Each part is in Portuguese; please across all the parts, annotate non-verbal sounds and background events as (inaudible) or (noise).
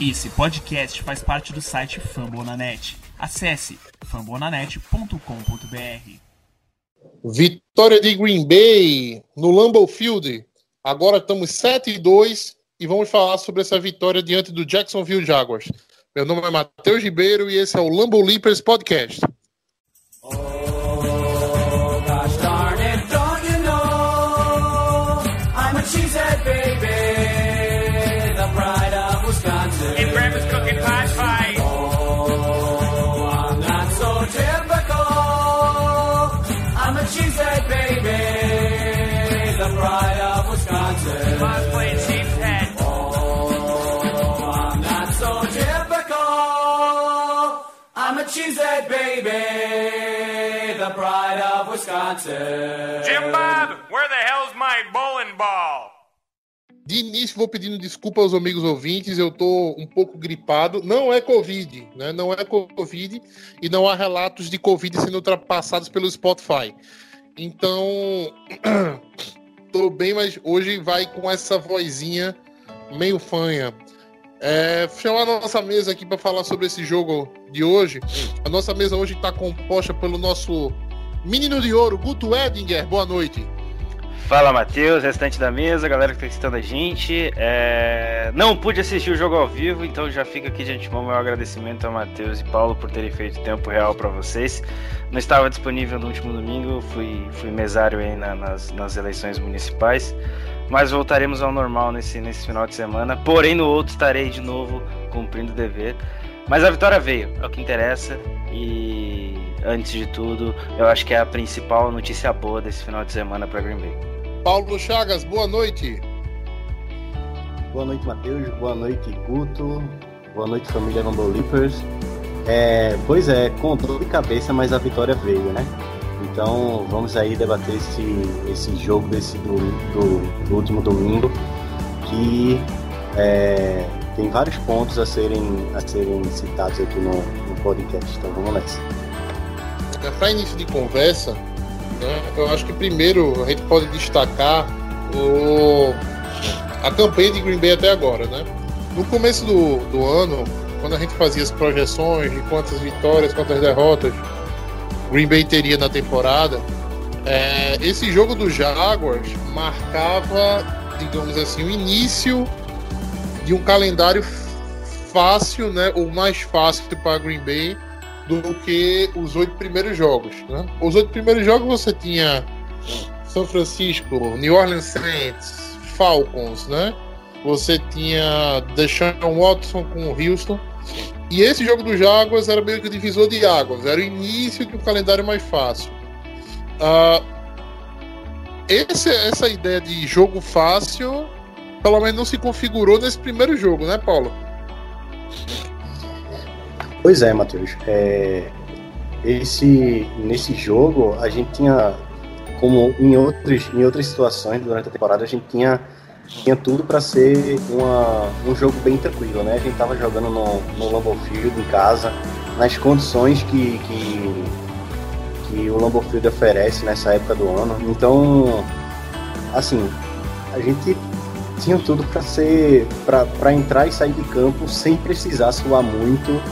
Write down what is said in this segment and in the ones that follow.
Esse podcast faz parte do site Fambonanet. Acesse fambonanet.com.br. Vitória de Green Bay no Lambeau Field. Agora estamos 7 e 2 e vamos falar sobre essa vitória diante do Jacksonville Jaguars. Meu nome é Matheus Ribeiro e esse é o Lambeau Leapers Podcast. And cheesehead baby, the pride of Wisconsin. Jim Bob, where the hell's my bowling ball? De início, vou pedindo desculpa aos amigos ouvintes, eu tô um pouco gripado. Não é Covid, né? Não é Covid e não há relatos de Covid sendo ultrapassados pelo Spotify. Então, (clears throat) tô bem, mas hoje vai com essa vozinha meio fanha. É, chamar a nossa mesa aqui para falar sobre esse jogo de hoje. A nossa mesa hoje está composta pelo nosso menino de ouro, Guto Edinger. Boa noite. Fala Matheus, restante da mesa, galera que tá assistindo a gente. É, Não pude assistir o jogo ao vivo, então já fica aqui de antemão meu agradecimento a Matheus e Paulo por terem feito tempo real para vocês. Não estava disponível no último domingo, fui, fui mesário aí na- nas, nas eleições municipais, mas voltaremos ao normal nesse, nesse final de semana. Porém, no outro estarei de novo cumprindo o dever. Mas a vitória veio, é o que interessa. E antes de tudo, eu acho que é a principal notícia boa desse final de semana para Green Bay. Paulo Chagas, boa noite. Boa noite, Matheus. Boa noite, Guto. Boa noite, família Rumble Leapers. É, pois é, com dor de cabeça, mas a vitória veio, né? Então vamos aí debater esse, esse jogo desse do, do- do último domingo, que é, tem vários pontos a serem, a serem citados aqui no, no podcast. Então vamos nessa. Para início de conversa, né, eu acho que primeiro a gente pode destacar o, a campanha de Green Bay até agora. Né? No começo do, do ano, quando a gente fazia as projeções de quantas vitórias, quantas derrotas Green Bay teria na temporada, é, esse jogo do Jaguars marcava, digamos assim, o início de um calendário fácil, né, ou mais fácil para Green Bay do que os oito primeiros jogos. Né? Os oito primeiros jogos você tinha São Francisco, New Orleans Saints, Falcons, né? Você tinha Deshaun Watson com o Houston. E esse jogo dos Jaguars era meio que o divisor de águas, era o início de um calendário mais fácil. Ah, esse, essa ideia de jogo fácil, pelo menos não se configurou nesse primeiro jogo, né, Paulo? Pois é, Matheus. É, esse, nesse jogo, a gente tinha, como em, outros, em outras situações durante a temporada, a gente tinha, tinha tudo para ser uma, um jogo bem tranquilo, né? A gente tava jogando no, no Lambeau Field, em casa, nas condições que, que, que o Lambeau Field oferece nessa época do ano. Então, assim, a gente tinha tudo para ser para entrar e sair de campo sem precisar suar muito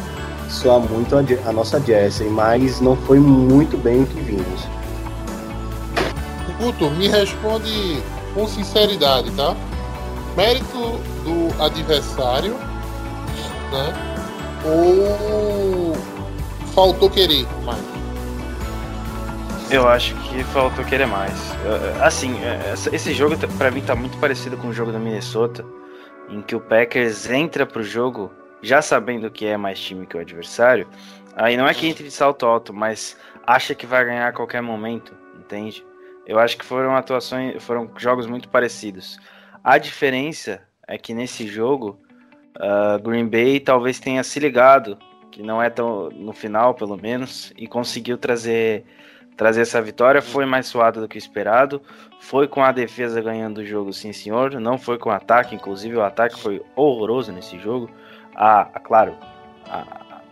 soar muito a, a nossa Jessie, mas não foi muito bem o que vimos. Guto, me responde com sinceridade, tá? Mérito do adversário, né? Ou faltou querer mais? Eu acho que faltou querer mais. Assim, essa- esse jogo tá- pra mim tá muito parecido com o jogo do Minnesota, em que o Packers entra pro jogo já sabendo que é mais time que o adversário. Aí não é que entre de salto alto, mas acha que vai ganhar a qualquer momento, entende? Eu acho que foram atuações, foram jogos muito parecidos. A diferença é que nesse jogo, ah, Green Bay talvez tenha se ligado, que não é tão no final, pelo menos, e conseguiu trazer trazer essa vitória. Foi mais suado do que esperado. Foi com a defesa ganhando o jogo, sim, senhor. Não foi com o ataque, inclusive o ataque foi horroroso nesse jogo. Ah, claro,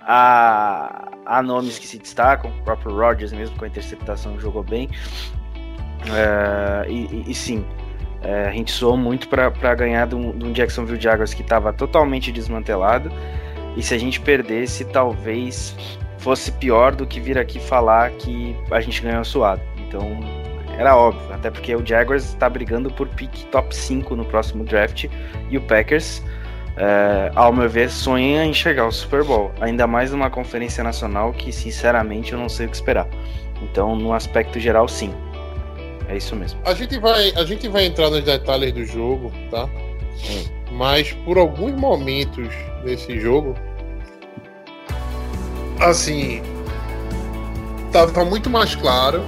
há nomes que se destacam. O próprio Rodgers, mesmo com a interceptação, jogou bem. É, e, e- sim, É, a gente soou muito para ganhar de um, de um Jacksonville Jaguars que estava totalmente desmantelado. E se a gente perdesse, talvez fosse pior do que vir aqui falar que a gente ganhou suado. Então, era óbvio, até porque o Jaguars está brigando por pick top 5 no próximo draft e o Packers, é, ao meu ver, sonha em chegar ao Super Bowl, ainda mais numa conferência nacional que, sinceramente, eu não sei o que esperar. Então, no aspecto geral, sim. É isso mesmo. A gente vai, a gente vai entrar nos detalhes do jogo, tá? Mas por alguns momentos desse jogo, assim, tava muito mais claro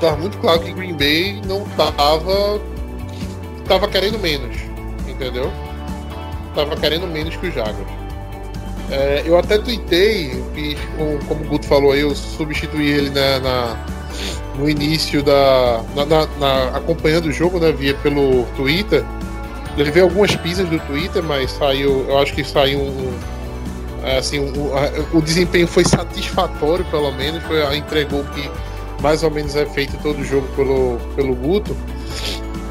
tava muito claro que Green Bay não tava. tava querendo menos, entendeu? Tava querendo menos que o Jaguars. É, eu até tuitei, fiz, como, o Guto falou aí, eu substituí ele na, na no início da. Na, na, na, acompanhando o jogo, né? Via pelo Twitter. Ele veio algumas pisas do Twitter, mas saiu. Eu acho que saiu um. Assim, um, o desempenho foi satisfatório, pelo menos. Foi, entregou que mais ou menos é feito todo o jogo pelo, pelo Guto.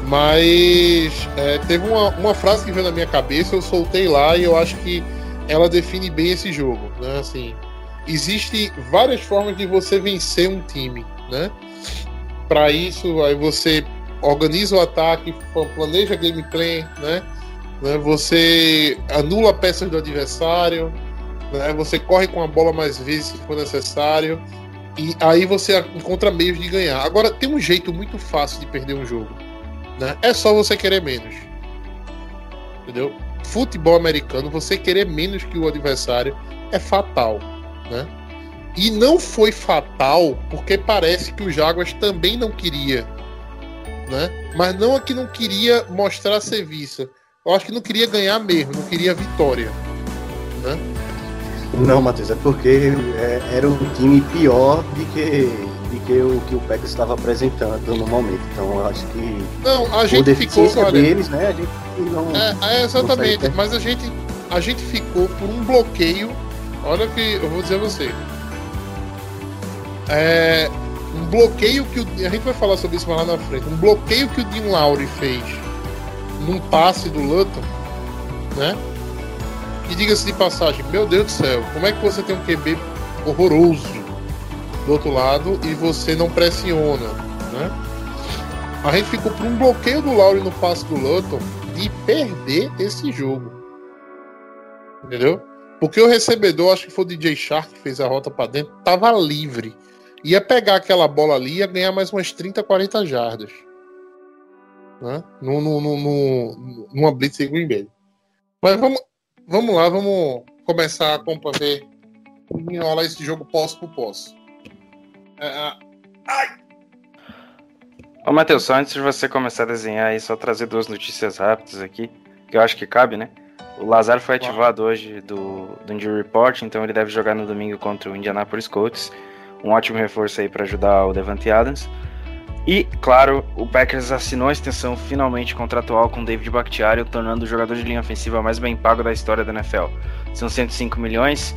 Mas é, teve uma, uma frase que veio na minha cabeça, eu soltei lá e eu acho que ela define bem esse jogo. Né? Assim, existe várias formas de você vencer um time. Né? Para isso, aí você organiza o ataque, planeja gameplay, né? né? Você anula peças do adversário, né? Você corre com a bola mais vezes se for necessário. E aí você encontra meios de ganhar. Agora, tem um jeito muito fácil de perder um jogo. Né? É só você querer menos. Entendeu? Futebol americano, você querer menos que o adversário é fatal. Né? E não foi fatal porque parece que o Jaguars também não queria. Né? Mas não é que não queria mostrar serviço. Eu acho que não queria ganhar mesmo, não queria vitória. Né? Não, Matheus, é porque é, era um time pior de que, de que o que o Packers estava apresentando no momento. Então eu acho que. Não, a gente ficou. Olha, deles, né? A gente não. É, é exatamente. Não mas a gente, a gente ficou por um bloqueio. Olha que eu vou dizer a você. É, um bloqueio que o, a gente vai falar sobre isso lá na frente. Um bloqueio que o Dean Lowry fez num passe do Lutton, né? E diga-se de passagem, meu Deus do céu, como é que você tem um QB horroroso do outro lado e você não pressiona, né? A gente ficou por um bloqueio do Lauri no passe do Lutton de perder esse jogo. Entendeu? Porque o recebedor, acho que foi o DJ Shark que fez a rota para dentro, tava livre. Ia pegar aquela bola ali e ia ganhar mais umas 30, 40 jardas. Né? No, no, no, no, numa blitz em Green Bay. Mas vamos, vamos lá, vamos começar a ver enrolar esse jogo posso por posso. É, é, ai! Ô, Matheus, só antes de você começar a desenhar aí, só trazer duas notícias rápidas aqui, que eu acho que cabe, né? O Lazar foi ativado hoje do, do Injury Report, então ele deve jogar no domingo contra o Indianapolis Colts. Um ótimo reforço aí para ajudar o Devante Adams. E, claro, o Packers assinou a extensão finalmente contratual com David Bakhtiari, tornando o jogador de linha ofensiva mais bem pago da história da NFL. São 105 milhões,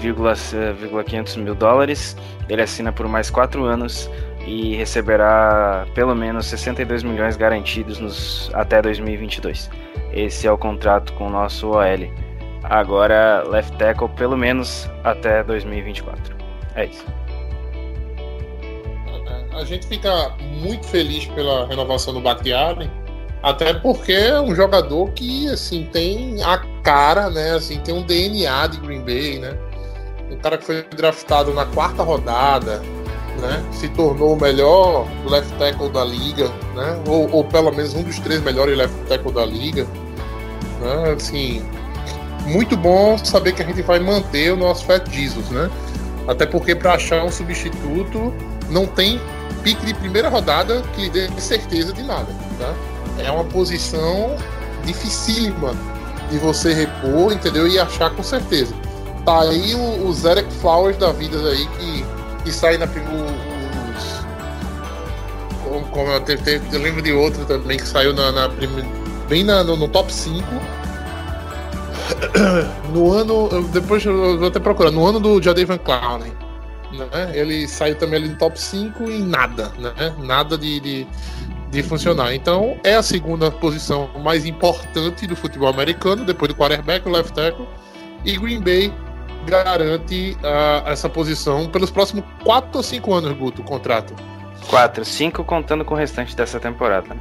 500 mil dólares. Ele assina por mais 4 anos e receberá pelo menos 62 milhões garantidos nos, até 2022. Esse é o contrato com o nosso OL. Agora, left tackle pelo menos até 2024. É isso a gente fica muito feliz pela renovação do Bakhtiari, até porque é um jogador que assim tem a cara, né? Assim, tem um DNA de Green Bay, né? Um cara que foi draftado na quarta rodada, né? Se tornou o melhor left tackle da liga, né? Ou, ou pelo menos um dos três melhores left tackle da liga, né? Assim, muito bom saber que a gente vai manter o nosso Fat Jesus, né? Até porque para achar um substituto não tem pique de primeira rodada que lhe dê certeza de nada. Tá? É uma posição dificílima de você repor, entendeu? E achar com certeza. Tá aí o, o Zerek Flowers da vida aí que, que sai na primeira. Como, como eu, te, te, eu, lembro de outro também que saiu na, na bem na, no, no, top 5. (coughs) No ano. Depois eu vou até procurar. No ano do Jadavan Clowney né? Ele saiu também ali no top 5 e nada, né? Nada de, de, de funcionar. Então, é a segunda posição mais importante do futebol americano, depois do quarterback, o left tackle, e Green Bay garante ah, essa posição pelos próximos 4 ou 5 anos, Guto, o contrato. 4, 5 contando com o restante dessa temporada.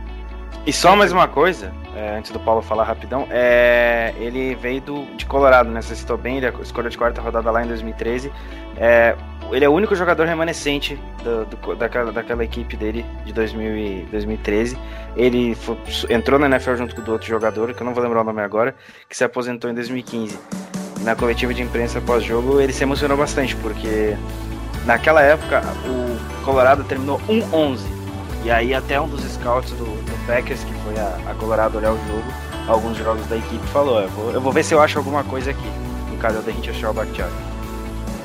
E só mais uma coisa, é, antes do Paulo falar rapidão, é, ele veio do, de Colorado, né? Você citou bem, ele escolheu de quarta rodada lá em 2013. É, ele é o único jogador remanescente do- do- daquela, daquela equipe dele de 2000 e 2013. Ele fo- entrou na NFL junto com o outro jogador, que eu não vou lembrar o nome agora, que se aposentou em 2015. Na coletiva de imprensa pós-jogo, ele se emocionou bastante, porque naquela época o Colorado terminou 1-11. E aí até um dos scouts do, do Packers, que foi a, a Colorado olhar o jogo, alguns jogos da equipe, falou, eu vou, eu vou ver se eu acho alguma coisa aqui. No caso da gente achar o Bakhtiari.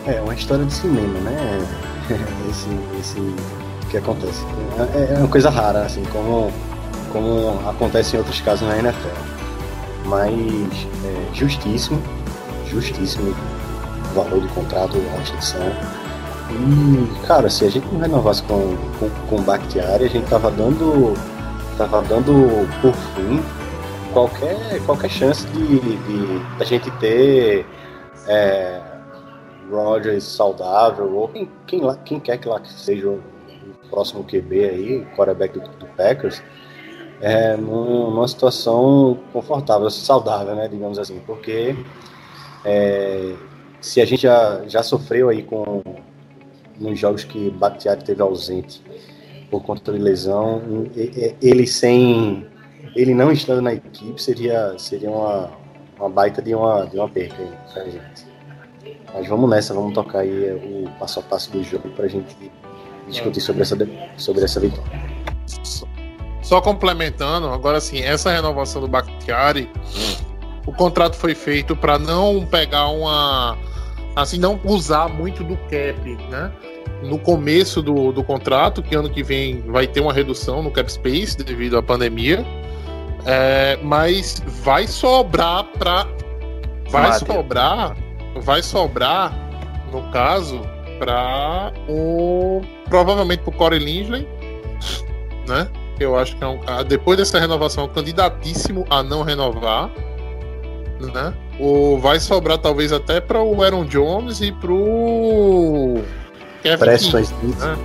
É uma história de cinema, né? Esse, esse que acontece. É, é uma coisa rara, assim, como, como acontece em outros casos na NFL. Mas é, justíssimo, justíssimo o valor do contrato, a extensão. E, cara, se a gente não renovasse com, com, com a gente tava dando, tava dando por fim qualquer, qualquer chance de, de a gente ter é, Rodgers saudável, ou quem, quem, lá, quem quer que lá que seja o próximo QB aí, quarterback do, do Packers, é, num- numa situação confortável, saudável, né, digamos assim, porque é, se a gente já, já sofreu aí com nos jogos que Bakhtiari teve ausente por conta de lesão, ele sem ele não estando na equipe seria seria uma, uma baita de uma de uma perca aí pra gente. Mas vamos nessa, vamos tocar aí o passo a passo do jogo pra gente discutir sobre essa sobre essa vitória. Só complementando, agora sim, essa renovação do Bakhtiari, o contrato foi feito para não pegar uma. Assim, não usar muito do cap, né? No começo do, do contrato, que ano que vem vai ter uma redução no cap space devido à pandemia. É, mas vai sobrar para. Vai sobrar. Vai sobrar, no caso, para o. Provavelmente pro Corey Linsley, né? eu acho que é um depois dessa renovação, é um candidatíssimo a não renovar, né? O vai sobrar talvez até para o Aaron Jones e pro Kevin Preston Smith, né?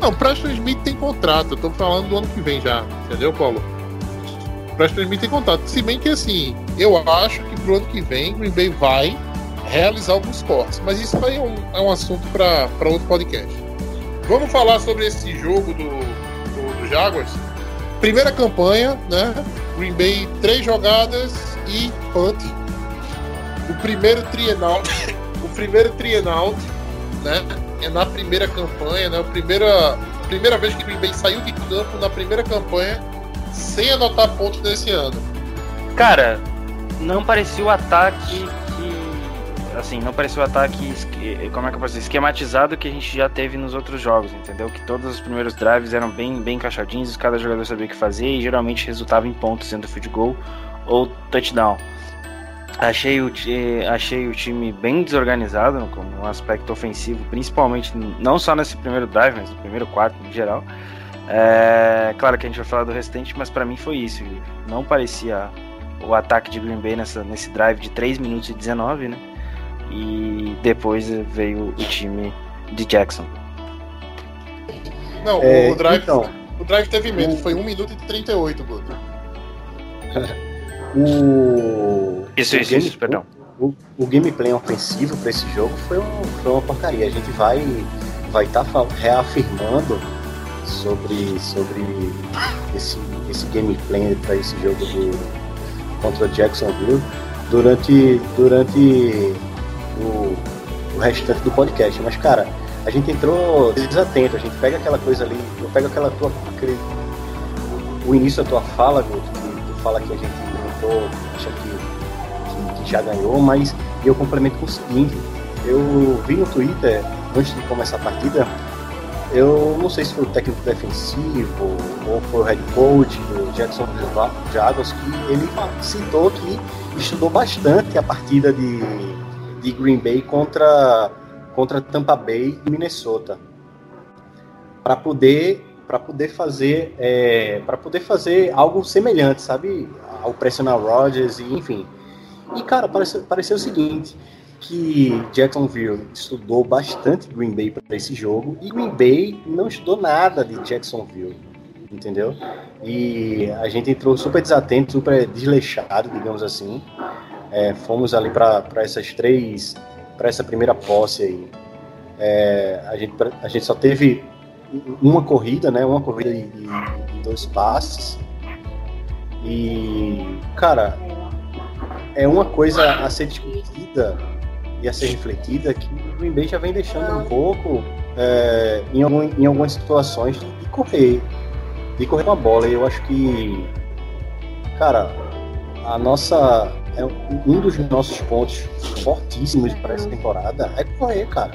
Não, Preston Smith tem contrato, eu tô falando do ano que vem já, entendeu, Paulo? Preston Smith tem contrato. Se bem que assim, eu acho que pro ano que vem Green Bay vai realizar alguns cortes, mas isso aí é um, é um assunto para outro podcast. Vamos falar sobre esse jogo do, do, do Jaguars. Primeira campanha, né? Green Bay, três jogadas e punt. O primeiro trienal, o primeiro trienal, né? É na primeira campanha, né? A primeira, primeira vez que Green Bay saiu de campo na primeira campanha sem anotar pontos nesse ano. Cara, não parecia o ataque que. Assim, não parecia o ataque. esque- Como é que eu posso dizer? Esquematizado que a gente já teve nos outros jogos, entendeu? Que todos os primeiros drives eram bem, bem encaixadinhos, cada jogador sabia o que fazer e geralmente resultava em pontos, sendo field goal ou touchdown. Achei o, ti- achei o time bem desorganizado no, no aspecto ofensivo, principalmente não só nesse primeiro drive, mas no primeiro quarto em geral. É, claro que a gente vai falar do restante, mas pra mim foi isso. Não parecia o ataque de Green Bay nessa, nesse drive de 3 minutos e 19, né? E depois veio o time de Jackson. Não, É, o, drive, então, o drive teve menos, foi 1 minuto e 38, Guto. (laughs) o Isso, o isso, game- isso, perdão. O, o gameplay ofensivo para esse jogo foi, um, foi uma porcaria. A gente vai vai estar reafirmando sobre sobre esse esse gameplay para esse jogo do, contra Jacksonville durante durante o, o restante do podcast. Mas cara, a gente entrou desatento. A gente pega aquela coisa ali, eu pego aquela tua aquele, o início da tua fala, Guto, que tu fala que a gente entrou, acha que que, que já ganhou, mas eu complemento com o seguinte: eu vi no Twitter, antes de começar a partida, eu não sei se foi o técnico defensivo ou foi o head coach do Jackson Jaguars, que ele citou que estudou bastante a partida de, de Green Bay contra, contra Tampa Bay e Minnesota. Para poder para poder fazer é, para poder fazer algo semelhante, sabe, ao pressionar Rodgers e enfim. E cara, pareceu, pareceu o seguinte, que Jacksonville estudou bastante Green Bay para esse jogo e Green Bay não estudou nada de Jacksonville, entendeu? E a gente entrou super desatento, super desleixado, digamos assim. É, fomos ali para essas três, para essa primeira posse aí. É, a, gente, a gente só teve uma corrida, né? Uma corrida de dois passes. E, cara, é uma coisa a ser discutida e a ser refletida que o Green Bay já vem deixando um pouco é, em, algum, em algumas situações de, correr, de correr com a bola. E eu acho que, cara, a nossa é um dos nossos pontos fortíssimos para essa temporada é correr, cara,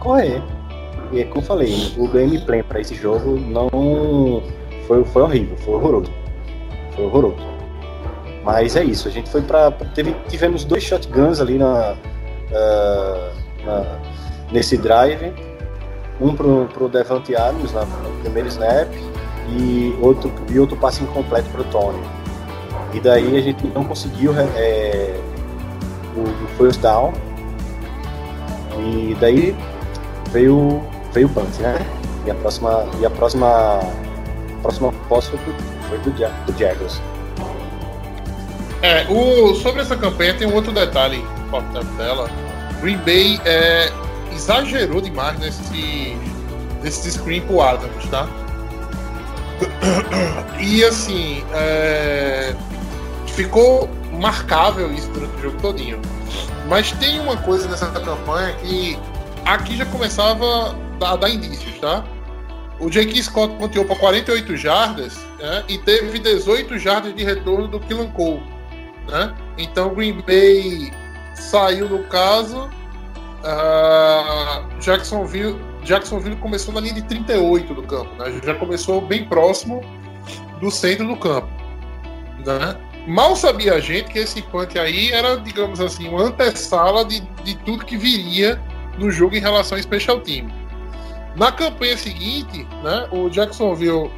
correr. E é como eu falei, o gameplay para esse jogo não foi, foi horrível, foi horroroso, foi horroroso. Mas é isso, a gente foi para tivemos dois shotguns ali na, uh, na, nesse drive. Um pro, pro Devante Adams no primeiro snap e outro, e outro passe incompleto pro Tony. E daí a gente não conseguiu é, o, o first down. E daí veio, veio o punt, né? E a próxima, e a próxima, a próxima posse foi do, do. É, o, sobre essa campanha tem um outro detalhe importante dela. Green Bay é, exagerou demais nesse, nesse screen pro Adams, tá? E assim, é, ficou marcável isso durante o jogo todinho. Mas tem uma coisa nessa campanha que aqui já começava a dar indícios, tá? O J.K. Scott ponteou para 48 jardas né, e teve 18 jardas de retorno do Killan Cole. Né? Então Green Bay saiu no caso. Uh, Jacksonville, Jacksonville começou na linha de 38 do campo, né? já começou bem próximo do centro do campo. Né? Mal sabia a gente que esse punt aí era, digamos assim, uma antessala de, de tudo que viria no jogo em relação ao special team. Na campanha seguinte, né, o Jacksonville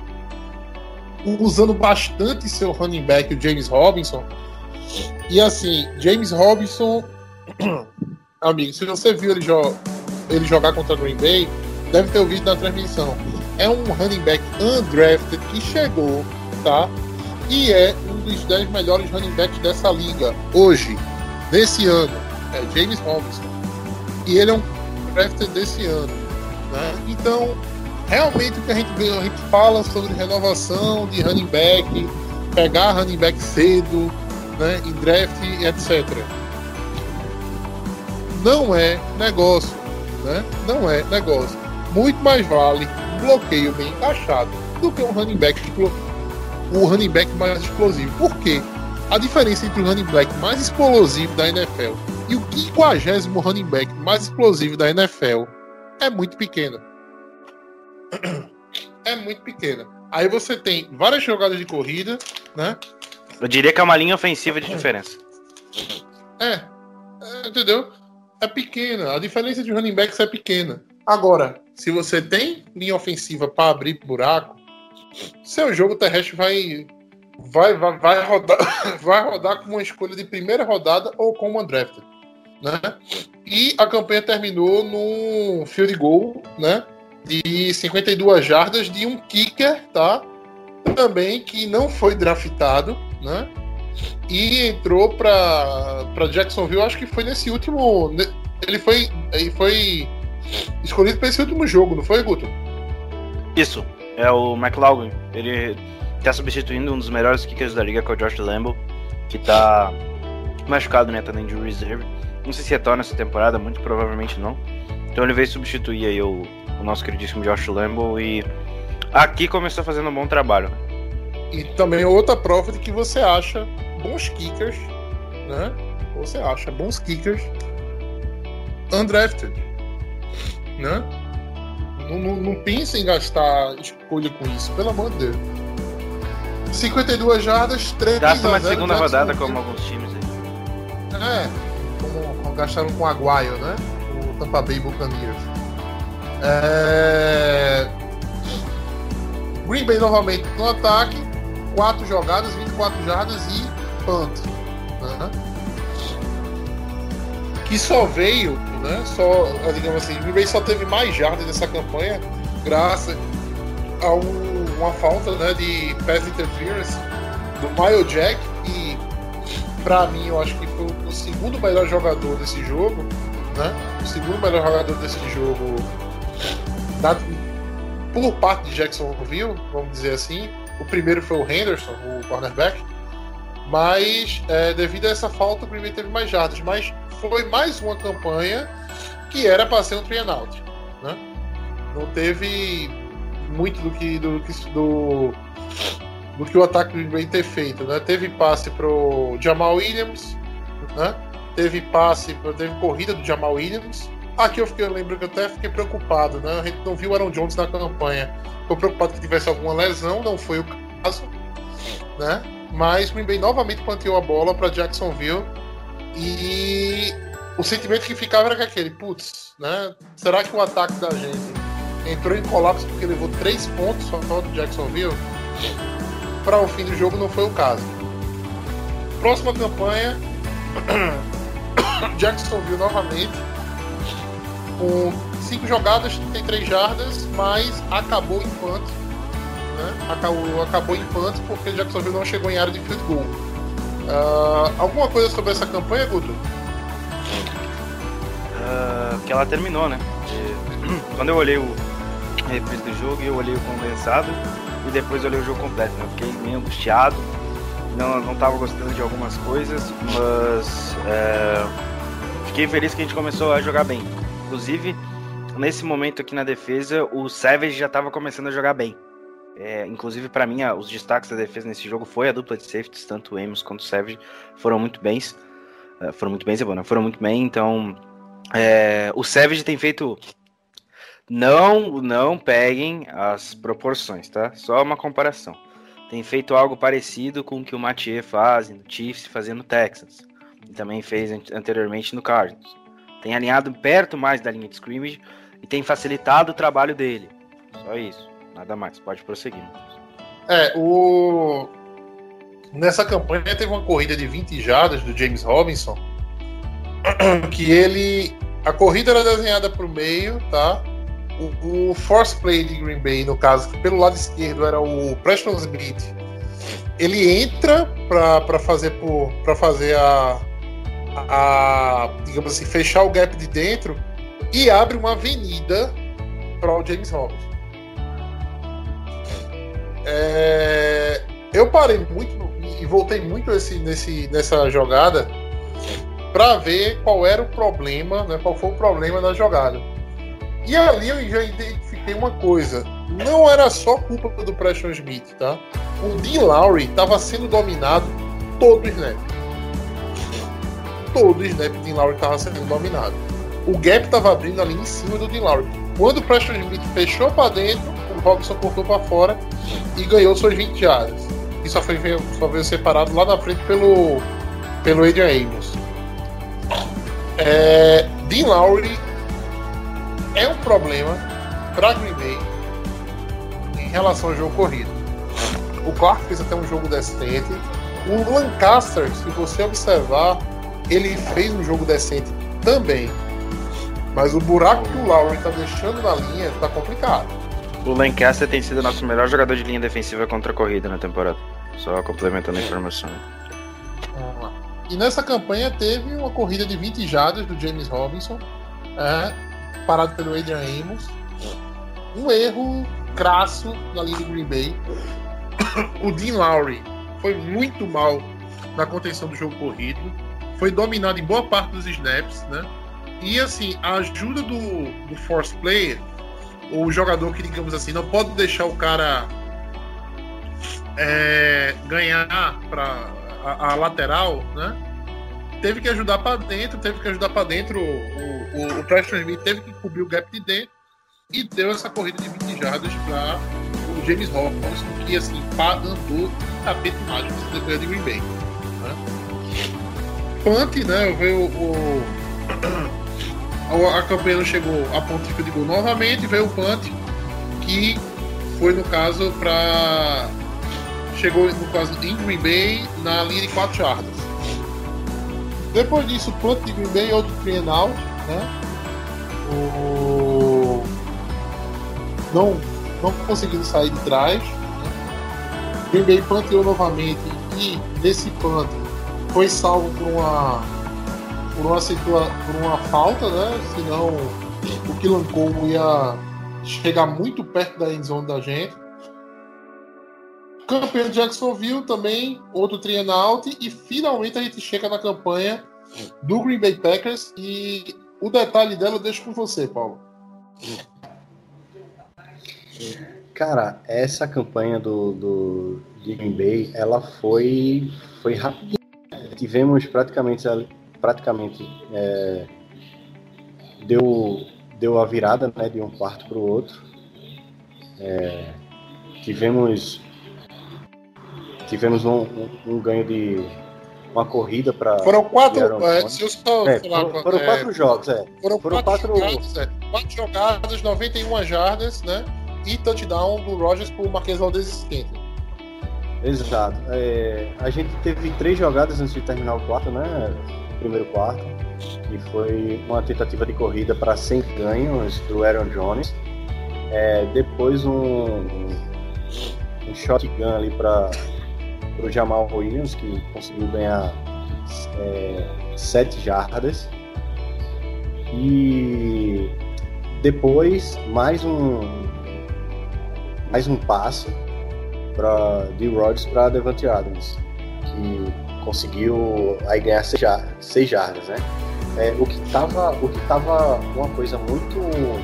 usando bastante seu running back, o James Robinson, e assim, James Robinson, (clears throat) amigo, se você viu ele, jo ele jogar contra o Green Bay, deve ter ouvido na transmissão. É um running back undrafted que chegou, tá? E é um dos 10 melhores running backs dessa liga hoje, nesse ano. É James Robinson. E ele é um drafted desse ano. Né? Então, realmente o que a gente, a gente fala sobre renovação de running back, pegar running back cedo, né, em draft, etc. Não é negócio, né? Não é negócio. Muito mais vale um bloqueio bem encaixado do que um running back o running back mais explosivo. Por quê? A diferença entre o running back mais explosivo da NFL e o 50 running back mais explosivo da NFL é muito pequena. É muito pequena. Aí você tem várias jogadas de corrida, né? Eu diria que é uma linha ofensiva de diferença. É, é entendeu? É pequena. A diferença de running backs é pequena. Agora, se você tem linha ofensiva para abrir buraco, seu jogo terrestre vai vai, vai, vai rodar (laughs) vai rodar com uma escolha de primeira rodada ou com uma draft, né? E a campanha terminou no field goal, né? De 52 jardas de um kicker, tá? Também que não foi draftado, né? E entrou para Jacksonville, acho que foi nesse último. Ele foi, ele foi escolhido para esse último jogo, não foi, Guto? Isso, é o McLaughlin. Ele está substituindo um dos melhores kickers da liga, que é o Josh Lambo, que está machucado, né? Tá de reserve. Não sei se retorna essa temporada, muito provavelmente não. Então ele veio substituir aí o, o nosso queridíssimo Josh Lambo e aqui começou fazendo um bom trabalho. E também outra prova de que você acha bons kickers, né? Você acha bons kickers undrafted, né? Não, não, não pense em gastar escolha com isso, pelo amor de Deus. 52 jardas, 3 Gasta uma segunda rodada, como alguns times aí. É, como, como gastaram com o Aguayo, né? O Tampa Bay Buccaneers. É... Green Bay novamente no ataque, 4 jogadas, 24 jardas e punt. Né? Que só veio, né? Só, digamos assim, Green Bay só teve mais jardas nessa campanha graças a um- uma falta né, de pass interference do Mile Jack e pra mim eu acho que foi o segundo melhor jogador desse jogo, né? O segundo melhor jogador desse jogo da- por parte de Jacksonville, vamos dizer assim. O primeiro foi o Henderson, o cornerback. Mas é, devido a essa falta, o primeiro teve mais jardas. Mas foi mais uma campanha que era para ser um three né? Não teve muito do que do, do, do que o ataque do Green Bay ter feito, né? Teve passe pro Jamal Williams, né? Teve passe, teve corrida do Jamal Williams. Aqui eu, fiquei, eu lembro que eu até fiquei preocupado, né? A gente não viu o Aaron Jones na campanha. Ficou preocupado que tivesse alguma lesão, não foi o caso, né? Mas Green Bay novamente panteou a bola para Jacksonville e o sentimento que ficava era que aquele, putz, né? Será que o ataque da gente entrou em colapso porque levou três pontos só do Jacksonville? Para o fim do jogo não foi o caso. Próxima campanha, (coughs) Jacksonville novamente com cinco jogadas, 33 jardas, mas acabou em punt. Né? Acabou, acabou em punt porque Jacksonville não chegou em área de field goal. Ah, alguma coisa sobre essa campanha, Guto? Ah, que ela terminou, né? (clears throat) Quando eu olhei o reprise do jogo, eu olhei o condensado e depois olhei o jogo completo. Né? Fiquei meio angustiado, não, não tava gostando de algumas coisas, mas é, fiquei feliz que a gente começou a jogar bem. Inclusive, nesse momento aqui na defesa, o Savage já tava começando a jogar bem. É, inclusive, para mim, os destaques da defesa nesse jogo foi a dupla de safeties, tanto o Amos quanto o Savage foram muito bens. É, foram muito bens, é bom, né? Foram muito bem, então é, o Savage tem feito. Não, não peguem as proporções, tá? Só uma comparação. Tem feito algo parecido com o que o Mathieu faz no Chiefs, fazendo no Texans. E também fez an- anteriormente no Cardinals. Tem alinhado perto mais da linha de scrimmage e tem facilitado o trabalho dele. Só isso. Nada mais. Pode prosseguir. É, o. Nessa campanha teve uma corrida de 20 jardas do James Robinson. (clears throat) Que ele. A corrida era desenhada para o meio, tá? O, o force play de Green Bay, no caso, que pelo lado esquerdo era o Preston Smith. Ele entra para fazer para fazer a, a digamos assim fechar o gap de dentro e abre uma avenida para o James Robinson. É, eu parei muito e voltei muito esse, nesse, nessa jogada para ver qual era o problema, né, qual foi o problema da jogada. E ali eu já identifiquei uma coisa. Não era só culpa do Preston Smith, tá? O Dean Lowry estava sendo dominado todo o snap. Todo o snap Dean Lowry estava sendo dominado. O gap estava abrindo ali em cima do Dean Lowry. Quando o Preston Smith fechou para dentro, Robson cortou para fora e ganhou suas 20 jardas. E só, foi, só veio separado lá na frente pelo, pelo Adrian Amos. É, Dean Lowry é um problema para Green Bay em relação ao jogo corrido. O Clark fez até um jogo decente. O Lancaster, se você observar, ele fez um jogo decente também. Mas o buraco que o Lowry está deixando na linha está complicado. O Lancaster tem sido nosso melhor jogador de linha defensiva contra a corrida na temporada. Só complementando a informação. Vamos lá. E nessa campanha teve uma corrida de 20 jardas do James Robinson, é, parado pelo Adrian Amos. Um erro crasso na linha do Green Bay. O Dean Lowry foi muito mal na contenção do jogo corrido. Foi dominado em boa parte dos snaps, né? E assim, a ajuda do, do force player, o jogador que, digamos assim, não pode deixar o cara é, ganhar para a, a lateral, né? Teve que ajudar para dentro, teve que ajudar para dentro. O, o, o Preston Smith teve que cobrir o gap de dentro e deu essa corrida de 20 jardas para o James Robinson, que assim, andou tapete mágico defesa de Green Bay. Né? Né? Eu vejo o, o- (clears throat) a campanha não chegou a ponto de field goal novamente, veio o punt que foi no caso para chegou no caso em Green Bay na linha de 4 jardas. Depois disso, punt de Green Bay, outro three and out, né? O... Não, não conseguindo sair de trás. Né? Green Bay panteou novamente e nesse punt foi salvo por uma por uma, situa por uma falta, né? Senão o Killan Cole ia chegar muito perto da endzone da gente. Campeão de Jacksonville também, outro out e finalmente a gente chega na campanha do Green Bay Packers e o detalhe dela eu deixo com você, Paulo. Cara, essa campanha do, do Green Bay, ela foi foi rápida. Tivemos praticamente praticamente é, deu deu a virada, né, de um quarto para o outro. É, tivemos tivemos um, um, um, ganho de uma corrida para. Foram quatro. É, se eu só é, falar, foram, foram é, quatro jogos, é. Foram, foram quatro, quatro... Jogadas, quatro jogadas, 91 jardas, né? E touchdown do Rogers por Marquês Valdez Scantling. Exato. É, a gente teve três jogadas antes de terminar o quarto, né? Primeiro quarto. Que foi uma tentativa de corrida para 100 ganhos do Aaron Jones. É, depois um, um shotgun ali para o Jamal Williams, que conseguiu ganhar é, sete jardas. E depois mais um mais um passe para de Rodgers para Devante Adams, que conseguiu aí ganhar seis, seis jardas, né? É, o que tava o que tava uma coisa muito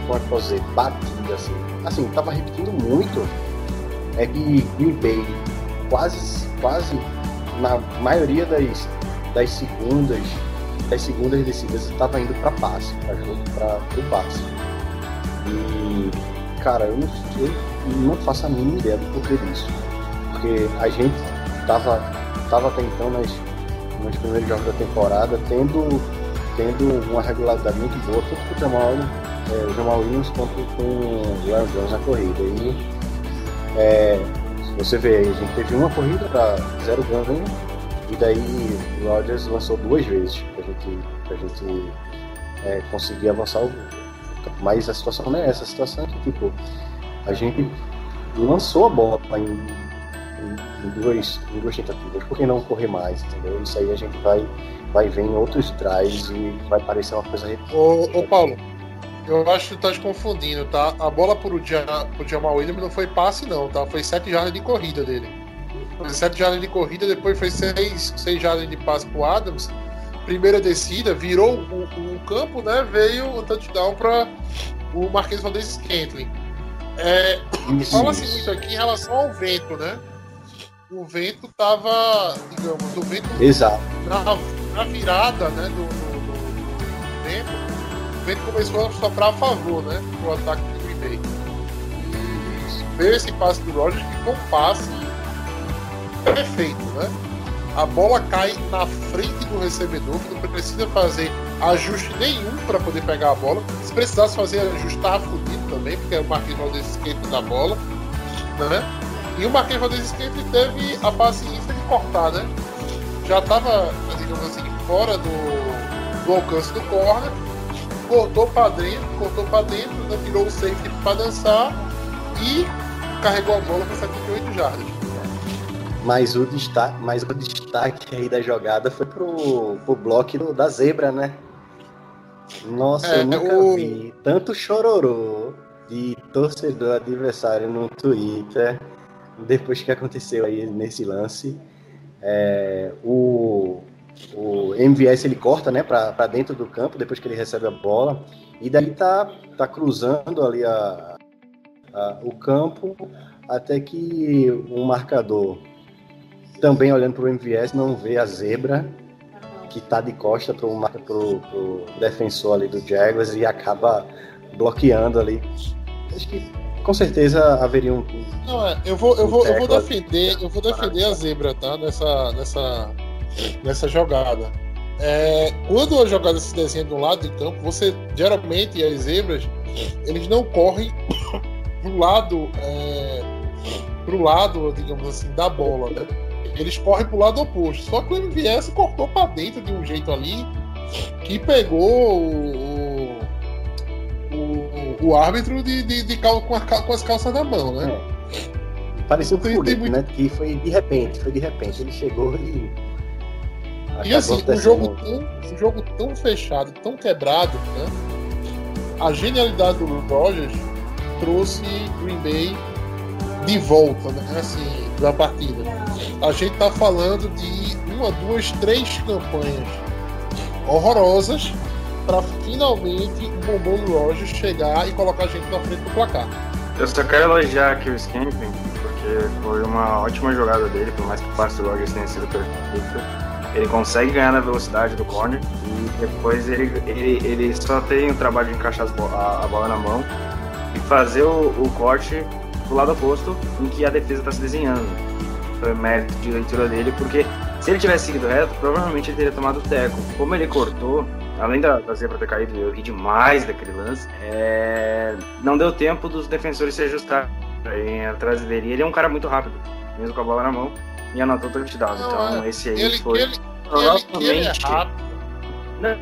como é que batida assim assim tava repetindo muito é que Green Bay quase, quase na maioria das, das segundas, das segundas descidas estava indo para passe, para jogo o passe. E cara, eu não, eu não faço a mínima ideia do porquê disso. Porque a gente tava, tava tentando nas, nos primeiros jogos da temporada, tendo, tendo uma regularidade muito boa, tanto com o Jamal, é, Jamal Williams quanto com o Aaron Jones na corrida. E é, você vê, a gente teve uma corrida para zero ganho e daí o Rodgers lançou duas vezes pra gente, pra gente é, conseguir avançar o Mas a situação não é essa, a situação é que tipo, a gente lançou a bola em, em, em, duas, em duas tentativas, por que não correr mais, entendeu? Isso aí a gente vai, vai ver em outros drives e vai parecer uma coisa Ô, ô Paulo, eu acho que tu tá confundindo, tá? A bola pro, Dia, pro Jamal Williams não foi passe, não, tá? Foi 7 jardas de corrida dele. Foi 7 jardas de corrida, depois foi 6, 6 jardas de passe pro Adams. Primeira descida, virou o, o campo, né? Veio o touchdown para o Marquês Valdez Scantling. É, Fala-se muito aqui em relação ao vento, né? O vento tava, digamos, o vento. Exato. Na, na virada, né? Do, do, do, do vento o vento começou a soprar a favor, né? Pro ataque do Green Bay. E veio esse passe do Rogers que foi um passe perfeito, né? A bola cai na frente do recebedor, que não precisa fazer ajuste nenhum para poder pegar a bola. Se precisasse fazer ajuste, estava fudido também, porque o Marquinhos Valdez skate da bola, né? E o Marquinhos Valdez skate teve a paciência de cortar, né? Já estava, digamos assim, fora do, do alcance do corner cortou para dentro, cortou para dentro, né, tirou o safety para dançar e carregou a bola para 78 jardas. Mas o destaque, mas o destaque aí da jogada foi pro, pro bloco do, da zebra, né? Nossa, é, eu nunca o... vi tanto chororô de torcedor adversário no Twitter depois que aconteceu aí nesse lance. É, o, o MVS ele corta, né, para dentro do campo depois que ele recebe a bola e daí tá tá cruzando ali a, a o campo até que um marcador também olhando para o MVS não vê a zebra que tá de costa para o defensor ali do Jaguars e acaba bloqueando ali. Acho que com certeza haveria um. Não, é, eu vou, eu vou, eu vou defender, eu vou defender a zebra, tá? Nessa, nessa, nessa jogada. É, quando a jogada se desenha de um lado de campo, você geralmente as zebras eles não correm (coughs) do lado é, pro lado, digamos assim, da bola, né? Eles correm pro lado oposto. Só que o MVS cortou para dentro de um jeito ali que pegou o, o, o árbitro de, de, de cal, com, a, com, as calças na mão, né? É. Parecia um furito, muito... né? Que foi de repente, foi de repente. Ele chegou e. E assim, um jogo, tão, um jogo tão fechado, tão quebrado, né? A genialidade do Rogers trouxe Green Bay de volta, né? Assim, da partida. A gente tá falando de uma, duas, três campanhas horrorosas para finalmente o bombom Rogers chegar e colocar a gente na frente do placar. Eu só quero elogiar aqui o Scamping, porque foi uma ótima jogada dele, por mais que o passe do Rogers tenha sido perfeito. Ele consegue ganhar na velocidade do corner e depois ele, ele, ele só tem o trabalho de encaixar a, a bola na mão e fazer o, o corte do lado oposto em que a defesa está se desenhando. Foi mérito de leitura dele, porque se ele tivesse seguido reto, provavelmente ele teria tomado o teco. Como ele cortou, além da, da zebra ter caído, eu ri demais daquele lance, é... não deu tempo dos defensores se ajustarem atrás dele. Ele é um cara muito rápido, mesmo com a bola na mão, e anotou o touchdown. Então, é. esse aí ele, foi. Ele, provavelmente. Ele, é rápido. Não, é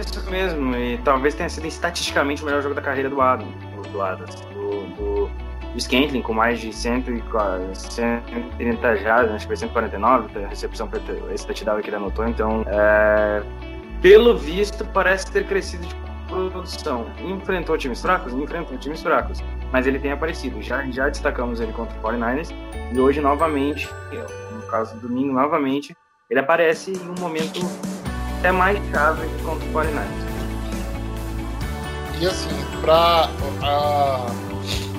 isso mesmo. E talvez tenha sido estatisticamente o melhor jogo da carreira do Adam. Do Adam. Do, Scantling com mais de 130 jardas, acho que foi 149, a recepção para esse touchdown que ele anotou, então é, pelo visto parece ter crescido de produção. Enfrentou times fracos? Enfrentou times fracos, mas ele tem aparecido. Já, já destacamos ele contra o 49ers e hoje novamente, no caso do domingo novamente, ele aparece em um momento até mais chave contra o 49ers. E assim, para a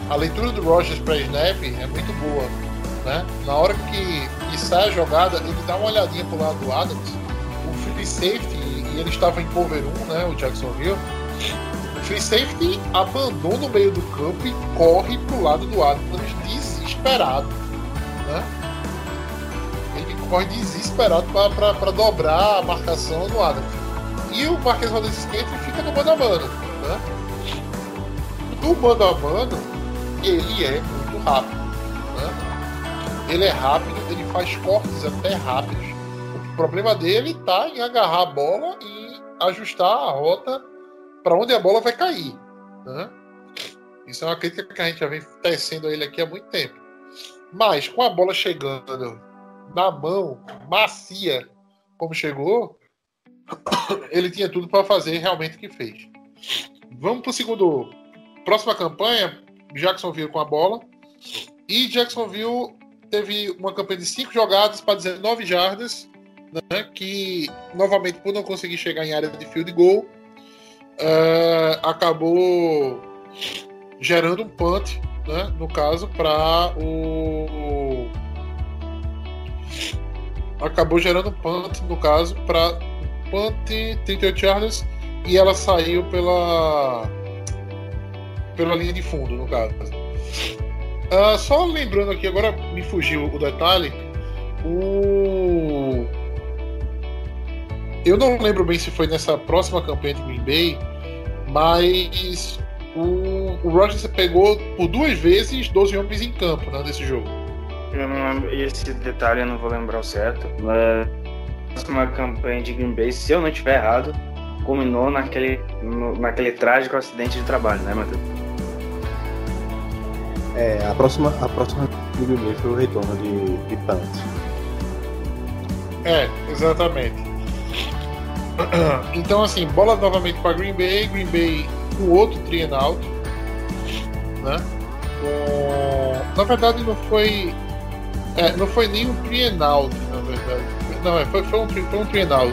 a leitura do Rogers para snap é muito boa. Né? Na hora que, que sai a jogada, ele dá uma olhadinha pro lado do Adams, o free safety, ele estava em cover 1, né, o Jacksonville, free safety abandona o meio do campo e corre pro lado do Adams desesperado. Né? Ele corre desesperado para dobrar a marcação do Adams. E o Marquês Valdez Scantling fica no mano a mano. Né? No mano a mano, ele é muito rápido. Né? Ele é rápido, ele faz cortes até rápidos. O problema dele está em agarrar a bola e ajustar a rota para onde a bola vai cair. Né? Isso é uma crítica que a gente já vem tecendo a ele aqui há muito tempo. Mas com a bola chegando na mão, macia, como chegou, (coughs) ele tinha tudo para fazer realmente o que fez. Vamos para o segundo. Próxima campanha, Jacksonville com a bola. E Jacksonville teve uma campanha de 5 jogadas para 19 jardas, né, que novamente por não conseguir chegar em área de field goal, uh, acabou gerando um punt, né, no caso, para o. Acabou gerando um punt, no caso, para punt 38 jardas e ela saiu pela pela linha de fundo, no caso. Uh, só lembrando aqui, agora me fugiu o detalhe. O... Eu não lembro bem se foi nessa próxima campanha de Green Bay, mas o, o Rogers pegou por duas vezes 12 homens em campo né, nesse jogo. Eu não lembro, esse detalhe eu não vou lembrar o certo. Mas a próxima campanha de Green Bay, se eu não estiver errado, culminou naquele, no, naquele trágico acidente de trabalho, né, Matheus? É, a próxima, a próxima do Green Bay foi o retorno de, de Punt. É, exatamente. (clears throat) Então, assim, bola novamente para Green Bay, Green Bay com outro trienal, né? Na verdade, não foi. É, não foi nem um trienal, na verdade. Não, é, foi, foi, um, foi um trienal.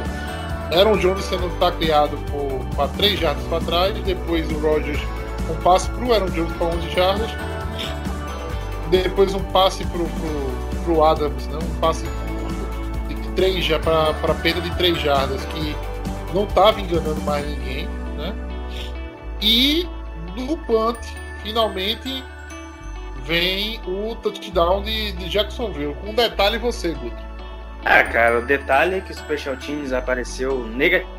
Aaron Jones sendo tacleado para 3 jardas para trás, depois o Rogers um passe para o Aaron Jones para 11 jardas depois um passe pro, pro Adams, né? um passe de três já para perda de três jardas, que não estava enganando mais ninguém, né? E no punt, finalmente vem o touchdown de, de Jacksonville. Com um detalhe você, Guto. Ah, cara, o detalhe é que o Special Teams apareceu negativo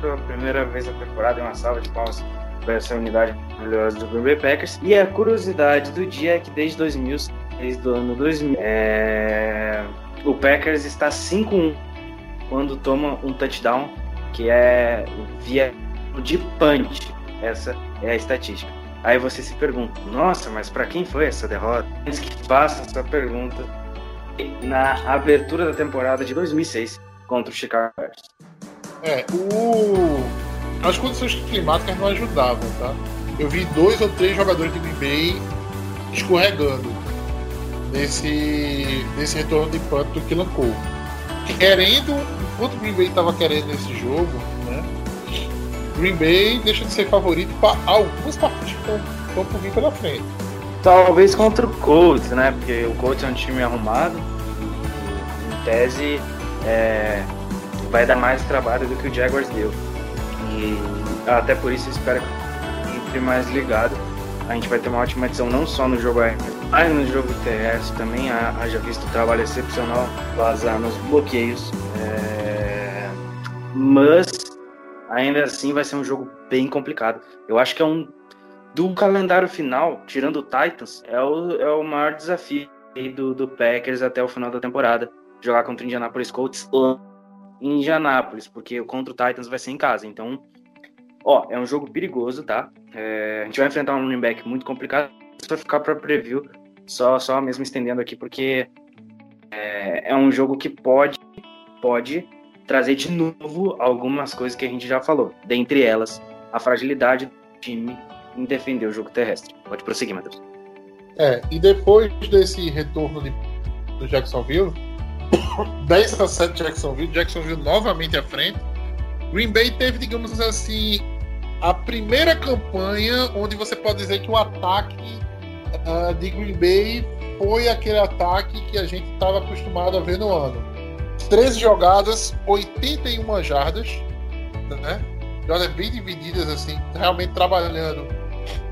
pela primeira vez na temporada, em uma salva de palmas para essa unidade maravilhosa do Green Bay Packers. E a curiosidade do dia é que desde 2000 desde o ano 2000. É, o Packers está 5-1 quando toma um touchdown que é via de punch. Essa é a estatística. Aí você se pergunta, nossa, mas para quem foi essa derrota? Antes que faça essa pergunta, na abertura da temporada de 2006 contra o Chicago Bears. É, o... as condições climáticas não ajudavam, tá? Eu vi dois ou três jogadores de Green Bay escorregando nesse, nesse retorno de punt do Killan Cole. Querendo, enquanto o Green Bay estava querendo esse jogo, né? Green Bay deixa de ser favorito para algumas partidas que estão, por vir pela frente. Talvez contra o Colts, né? Porque o Colts é um time arrumado. Em tese, é, vai dar mais trabalho do que o Jaguars deu. E até por isso espero que entre mais ligado. A gente vai ter uma ótima edição não só no jogo aéreo, mas no jogo terrestre também. Haja visto o trabalho excepcional vazar nos bloqueios. É... Mas ainda assim vai ser um jogo bem complicado. Eu acho que é um do calendário final, tirando o Titans, é o, é o maior desafio do, do Packers até o final da temporada. Jogar contra o Indianapolis Colts em Indianápolis, porque contra o Titans vai ser em casa. Então, ó, é um jogo perigoso, tá? É, a gente vai enfrentar um running back muito complicado. Isso vai ficar para preview, só, só mesmo estendendo aqui, porque é, é um jogo que pode, pode trazer de novo algumas coisas que a gente já falou. Dentre elas, a fragilidade do time em defender o jogo terrestre. Pode prosseguir, Matheus. É, e depois desse retorno de, do Jacksonville, 10 a 7 Jacksonville, Jacksonville novamente à frente. Green Bay teve, digamos assim, a primeira campanha onde você pode dizer que o ataque uh, de Green Bay foi aquele ataque que a gente estava acostumado a ver no ano. 13 jogadas, 81 jardas, né? Jogadas bem divididas, assim, realmente trabalhando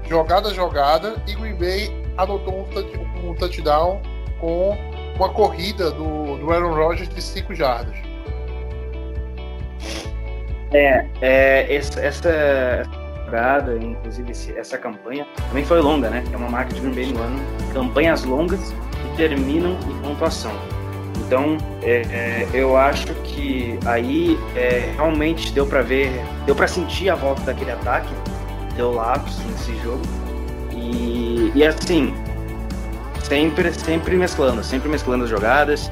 jogada a jogada, e Green Bay adotou um, touch, um touchdown com uma corrida do, do Aaron Rodgers de 5 jardas. É, é essa, essa temporada, inclusive essa campanha, também foi longa, né? É uma marca de Green Bay no ano. Campanhas longas que terminam em pontuação. Então, é, é, eu acho que aí é, realmente deu para ver, deu para sentir a volta daquele ataque, deu lápis nesse jogo. E, e assim, sempre, sempre mesclando, sempre mesclando as jogadas,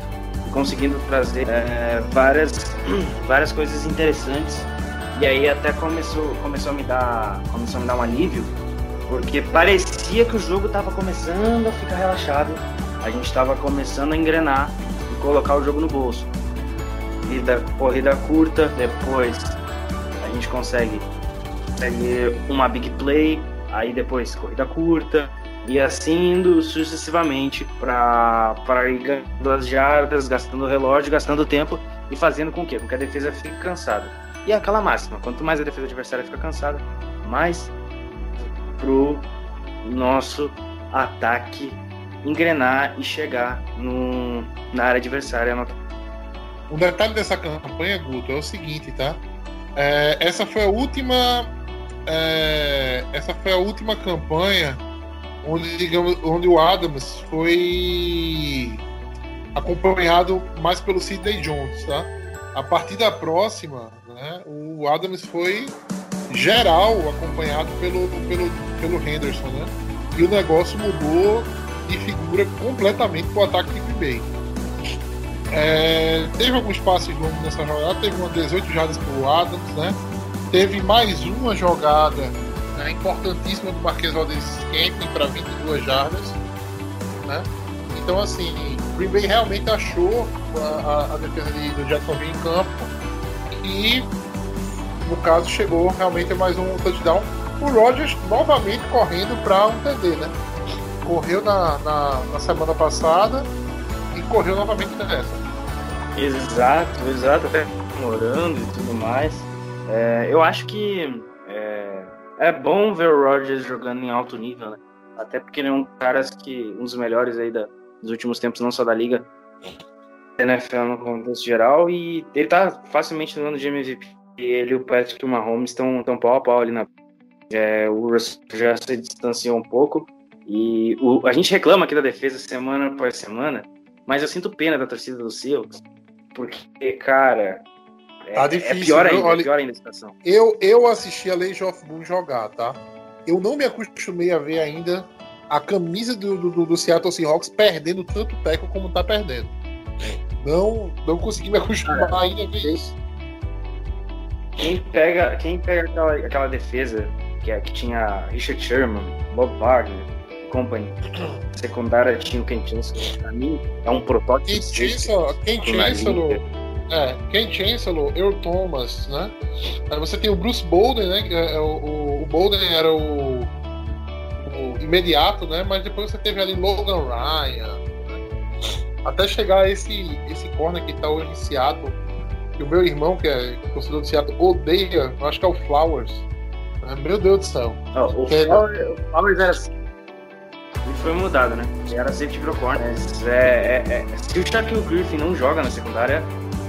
conseguindo trazer é, várias, (clears throat) várias coisas interessantes. E aí até começou, começou a me dar, começou a me dar um alívio, porque parecia que o jogo estava começando a ficar relaxado. A gente estava começando a engrenar colocar o jogo no bolso. Corrida, corrida curta, depois a gente consegue, consegue uma big play, aí depois corrida curta, e assim indo sucessivamente para ir ganhando as jardas, gastando o relógio, gastando tempo e fazendo com que, com que a defesa fique cansada. E é aquela máxima, quanto mais a defesa adversária fica cansada, mais pro nosso ataque engrenar e chegar no, na área adversária. Um detalhe dessa campanha, Guto, é o seguinte, tá? É, essa foi a última. É, essa foi a última campanha onde, digamos, onde o Adams foi acompanhado mais pelo Sidney Jones, tá? A partir da próxima, né, o Adams foi geral acompanhado pelo, pelo, pelo Henderson, né? E o negócio mudou de figura completamente o ataque de Green Bay. É, teve alguns passes longos nessa jogada, teve uma 18 jardas para o Adams, né? Teve mais uma jogada né, importantíssima do Marquês Valdez Scantling para 22 jardas. Né? Então, assim, Green Bay realmente achou a, a, defesa de, do Jacksonville em campo e, no caso, chegou realmente mais um touchdown. O Rodgers novamente correndo para um TD, né? Correu na, na, na semana passada e correu novamente nessa. Exato, exato, até morando e tudo mais. É, eu acho que é bom ver o Rodgers jogando em alto nível, né? Até porque ele é um cara que um dos melhores aí da, dos últimos tempos, não só da liga, da NFL no contexto geral, e ele tá facilmente ano de MVP. Ele e o Patrick Mahomes estão tão pau a pau ali na. É, o Russell já se distanciou um pouco E o, a gente reclama aqui da defesa semana após semana, mas eu sinto pena da torcida do Seahawks, porque, cara, é, Tá é difícil, pior viu? ainda, Olha- é pior ainda a situação. Eu, eu assisti a Legion of Boom jogar, tá? Eu não me acostumei a ver ainda a camisa do, do, do Seattle Seahawks perdendo tanto teco como tá perdendo. Não, não consegui me acostumar ainda a ver isso. Quem pega, quem pega aquela, aquela defesa que, é, que tinha Richard Sherman, Bob Wagner, company, secundária tinha o Ken Chancellor, pra mim é um protótipo. De safety Chancellor, liga. é, quem Chancellor, Earl Thomas, né? Aí você tem o Bruce Bolden, né? que é o, o, Bolden era o, o imediato, né? Mas depois você teve ali Logan Ryan, até chegar esse esse corner que tá hoje em Seattle, que o meu irmão, que é torcedor do Seattle, odeia, eu acho que é o Flowers. Meu Deus do céu. Ó, o. Flowers, o Flowers era assim. Ele foi mudado, né? Ele era safety virou corner. Mas é, é, é, se o Shaquille Griffin não joga na secundária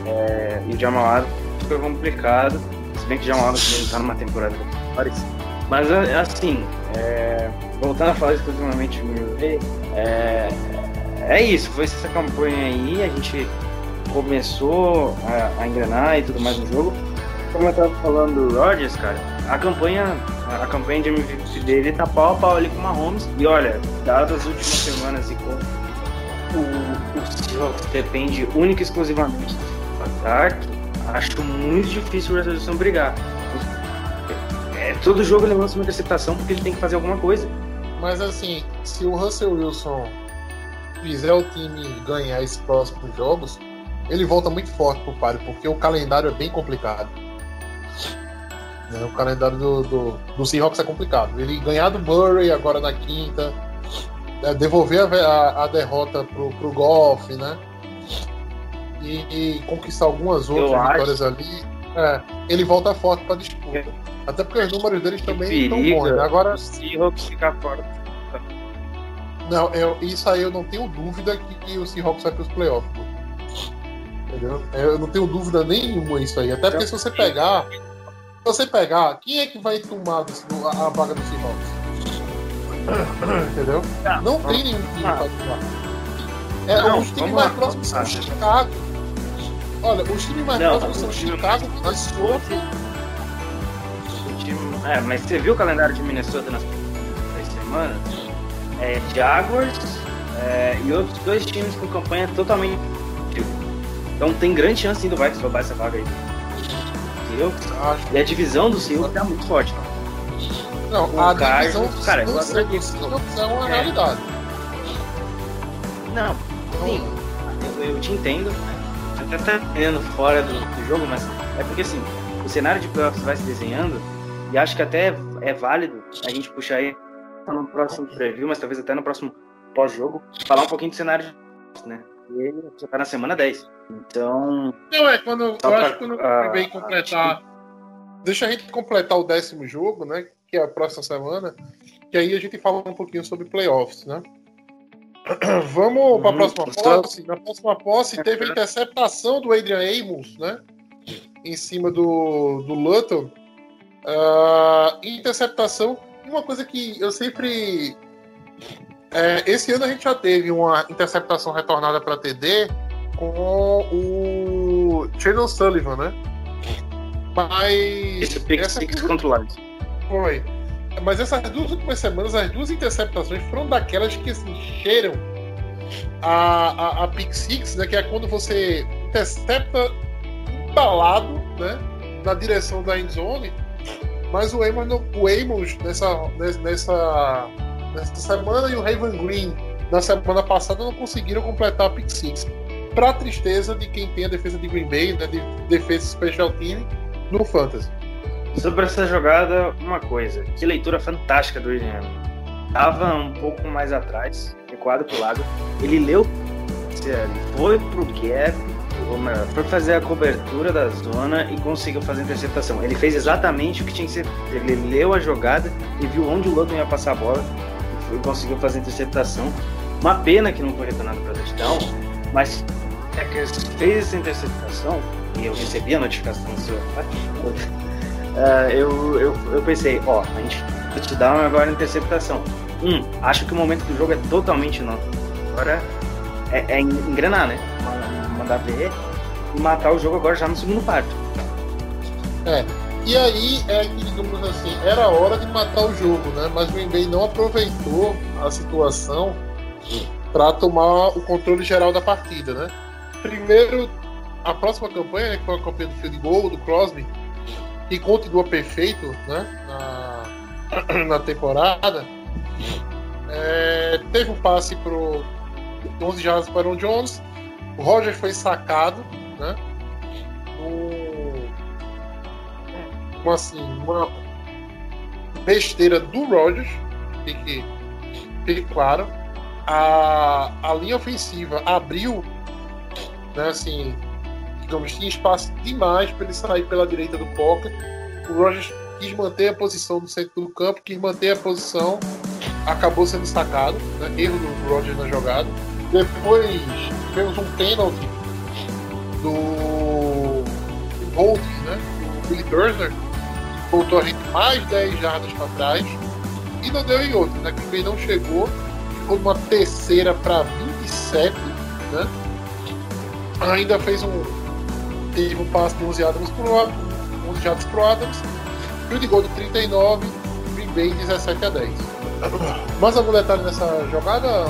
é, e o Jamal Adams fica complicado. Se bem que o Jamal Adams também tá numa temporada parecida. Mas é, assim, é, voltando a falar exclusivamente do Bay, é, é isso. Foi essa campanha aí. A gente começou a, a engrenar e tudo mais no jogo. Como eu tava falando do Rodgers, cara, a campanha, a campanha de MVP dele tá pau a pau ali com o Mahomes. E olha, dadas as últimas semanas e como o, o Seahawks depende única e exclusivamente do ataque, acho muito difícil o Russell brigar. É, todo jogo ele lança uma interceptação porque ele tem que fazer alguma coisa. Mas assim, se o Russell Wilson fizer o time ganhar esses próximos jogos, ele volta muito forte pro páreo, porque o calendário é bem complicado. Né, O calendário do, do, do Seahawks é complicado. Ele ganhar do Murray agora na quinta, né, devolver a, a- a derrota pro, pro Goff, né? E, e conquistar algumas outras acho- vitórias ali. é, ele volta forte pra disputa. Até porque os números deles também estão bons. Né? Agora, o Seahawks ficar fora. Não, eu, isso aí eu não tenho dúvida que, que o Seahawks vai para os playoffs. Entendeu? Eu não tenho dúvida nenhuma isso aí. Até porque se você pegar. Se você pegar, quem é que vai tomar do- a, a vaga do Seahawks? Entendeu? Não tem nenhum time Ah. pra tomar. É, Não, os times mais próximos são lá. Chicago. Olha, os times mais Não, próximos são Chicago, Minnesota. O time- É, mas você viu o calendário de Minnesota nas três semanas? É Jaguars é, e outros dois times com campanha totalmente. Então tem grande chance sim do Vikings roubar essa vaga aí. Entendeu? E a divisão do Seahawks tá muito forte. Não, O a Cardinals, divisão cara, eu do adoro do isso. Seahawks é uma realidade. Não, sim, eu, eu te entendo. Você até tá entendendo fora do, do jogo, mas é porque assim, o cenário de playoffs vai se desenhando e acho que até é válido a gente puxar aí no próximo preview, mas talvez até no próximo pós-jogo, falar um pouquinho do cenário de né? E já tá na semana 10. Então, Não, é quando eu Só acho pra- que quando eu vem completar. Deixa a gente completar o décimo jogo, né? Que é a próxima semana. Que aí a gente fala um pouquinho sobre playoffs, né? (clears throat) Vamos para a Uhum. próxima posse. Na próxima posse teve a interceptação do Adrian Amos, né? Em cima do, do Lutton. Ah, interceptação. E uma coisa que eu sempre. É, esse ano a gente já teve uma interceptação retornada para TD com o Channel Sullivan, né? Mas. esse pick six contra o Lions. foi. Mas essas duas últimas semanas, as duas interceptações foram daquelas que assim, cheiram a, a, a pick six, né? Que é quando você intercepta embalado, né? Na direção da end zone. Mas o Amos, o Amos nessa, nessa, nessa semana e o Raven Green na semana passada não conseguiram completar a pick six. Pra tristeza de quem tem a defesa de Green Bay, né? De defesa special team no Fantasy. Sobre essa jogada, uma coisa. Que leitura fantástica do William. Tava um pouco mais atrás, recuado pro lado. Ele leu, ele foi pro gap, foi fazer a cobertura da zona e conseguiu fazer a interceptação. Ele fez exatamente o que tinha que ser. Ele leu a jogada e viu onde o Lutton ia passar a bola foi- conseguiu fazer interceptação. Uma pena que não foi retornado para touchdown, mas é que fez essa interceptação e eu recebi a notificação do seu (laughs) ah, eu, eu, eu pensei, ó, a gente touchdown agora é interceptação. um, acho que o momento do jogo é totalmente novo. Agora é, é engrenar, né? Mandar ver e matar o jogo agora já no segundo quarto. É. E aí é que, digamos assim, era hora de matar o jogo, né? Mas o Green não aproveitou a situação para tomar o controle geral da partida, né? Primeiro, a próxima campanha, né, que foi a campanha do field goal, do Crosby, que continua perfeito, né? Na, (clears throat) na temporada, é, teve um passe pro 11 jardas para o Jones, o Roger foi sacado, né? Uma, assim, uma besteira do Rodgers, fique, fique claro. A, a linha ofensiva abriu, né, assim, digamos, tinha espaço demais para ele sair pela direita do pocket. O Rodgers quis manter a posição no centro do campo, quis manter a posição, acabou sendo destacado, né, erro do Rodgers na jogada. Depois tivemos um pênalti do holding, né, do Billy Turner, voltou a gente mais 10 jardas para trás e não deu em outro, né? Green Bay não chegou, ficou uma terceira para 27, né? Ainda fez um teve um passe de 11 Adams pro 11 jardas pro Adams, field goal de 39, Green Bay 17 a 10. Mais algum detalhe nessa jogada,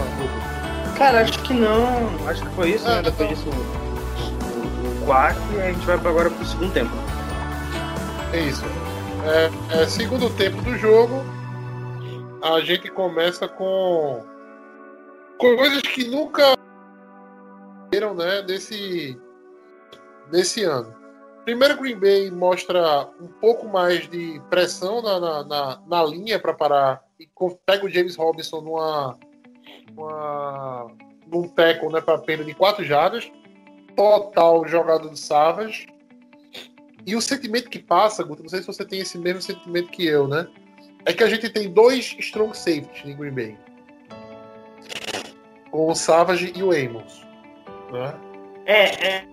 Cara, acho que não. Acho que foi isso, né? É, Depois então. disso, o, o quarto e a gente vai agora pro segundo tempo. É isso. É, é, segundo tempo do jogo, a gente começa com coisas que nunca viram, né, desse desse ano. Primeiro, Green Bay mostra um pouco mais de pressão na, na, na, na linha para parar e pega o James Robinson numa, numa num tackle, né, para perda de quatro jardas. Total jogada do Savage. E o sentimento que passa, Guto, não sei se você tem esse mesmo sentimento que eu, né? É que a gente tem dois strong safeties em Green Bay. Com o Savage e o Amos. Né? É, é,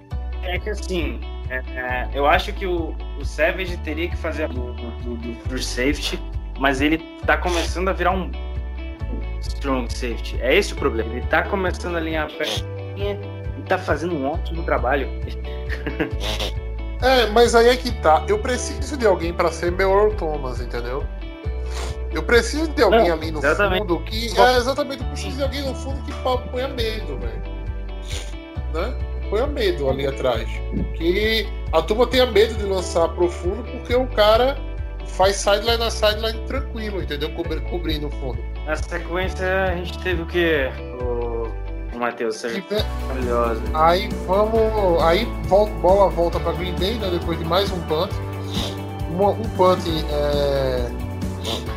é que assim, é, é, eu acho que o, o Savage teria que fazer do, do, do, do safety, mas ele tá começando a virar um strong safety. É esse o problema. Ele tá começando a alinhar a perninha e tá fazendo um ótimo trabalho. (laughs) É, mas aí é que tá. Eu preciso de alguém para ser meu Earl Thomas, entendeu? Eu preciso de alguém ali no exatamente. fundo que. É, exatamente, eu preciso de alguém no fundo que ponha medo, velho. Né? Ponha medo ali atrás. Que a turma tenha medo de lançar profundo porque o cara faz sideline a sideline tranquilo, entendeu? Cobri- cobrindo o fundo. Na sequência, a gente teve o que? O, o Matheus, você ve- maravilhosa. Aí vamos. Aí volta, bola volta para Green Bay, né? Depois de mais um punt. Uma- um punt, é,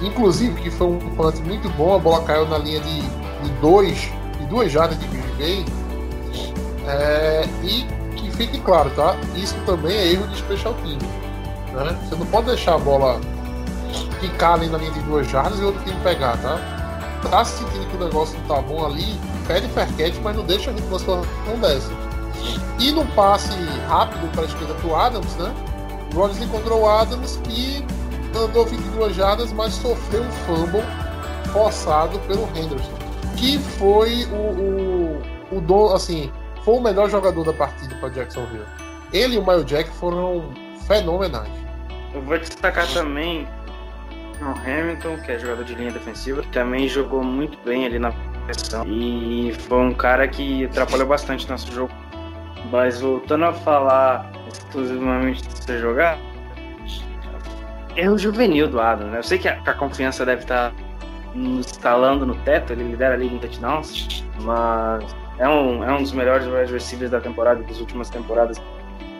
inclusive, que foi um punt muito bom. A bola caiu na linha de, de dois, de duas jardas de Green Bay. É, e que fique claro, tá? Isso também é erro de special team. Né? Você não pode deixar a bola ficar ali na linha de duas jardas e outro time pegar, tá? Tá sentindo que o negócio não tá bom ali, pede ferquete, mas não deixa a situação dessa. E num passe rápido para a esquerda pro Adams, né? O Rodgers encontrou o Adams que andou 22 jardas, mas sofreu um fumble forçado pelo Henderson, que foi o, o, o do, assim, foi o melhor jogador da partida para Jacksonville. Ele e o Mario Jack foram fenomenais. Eu vou destacar também o Hamilton, que é jogador de linha defensiva, que também jogou muito bem ali na pressão. E foi um cara que atrapalhou bastante nosso jogo. Mas voltando a falar exclusivamente de você jogar, é o juvenil do Adam, né? Eu sei que a, a confiança deve estar nos instalando no teto, ele lidera a liga em touchdowns, mas é um, é um dos melhores wide da temporada, das últimas temporadas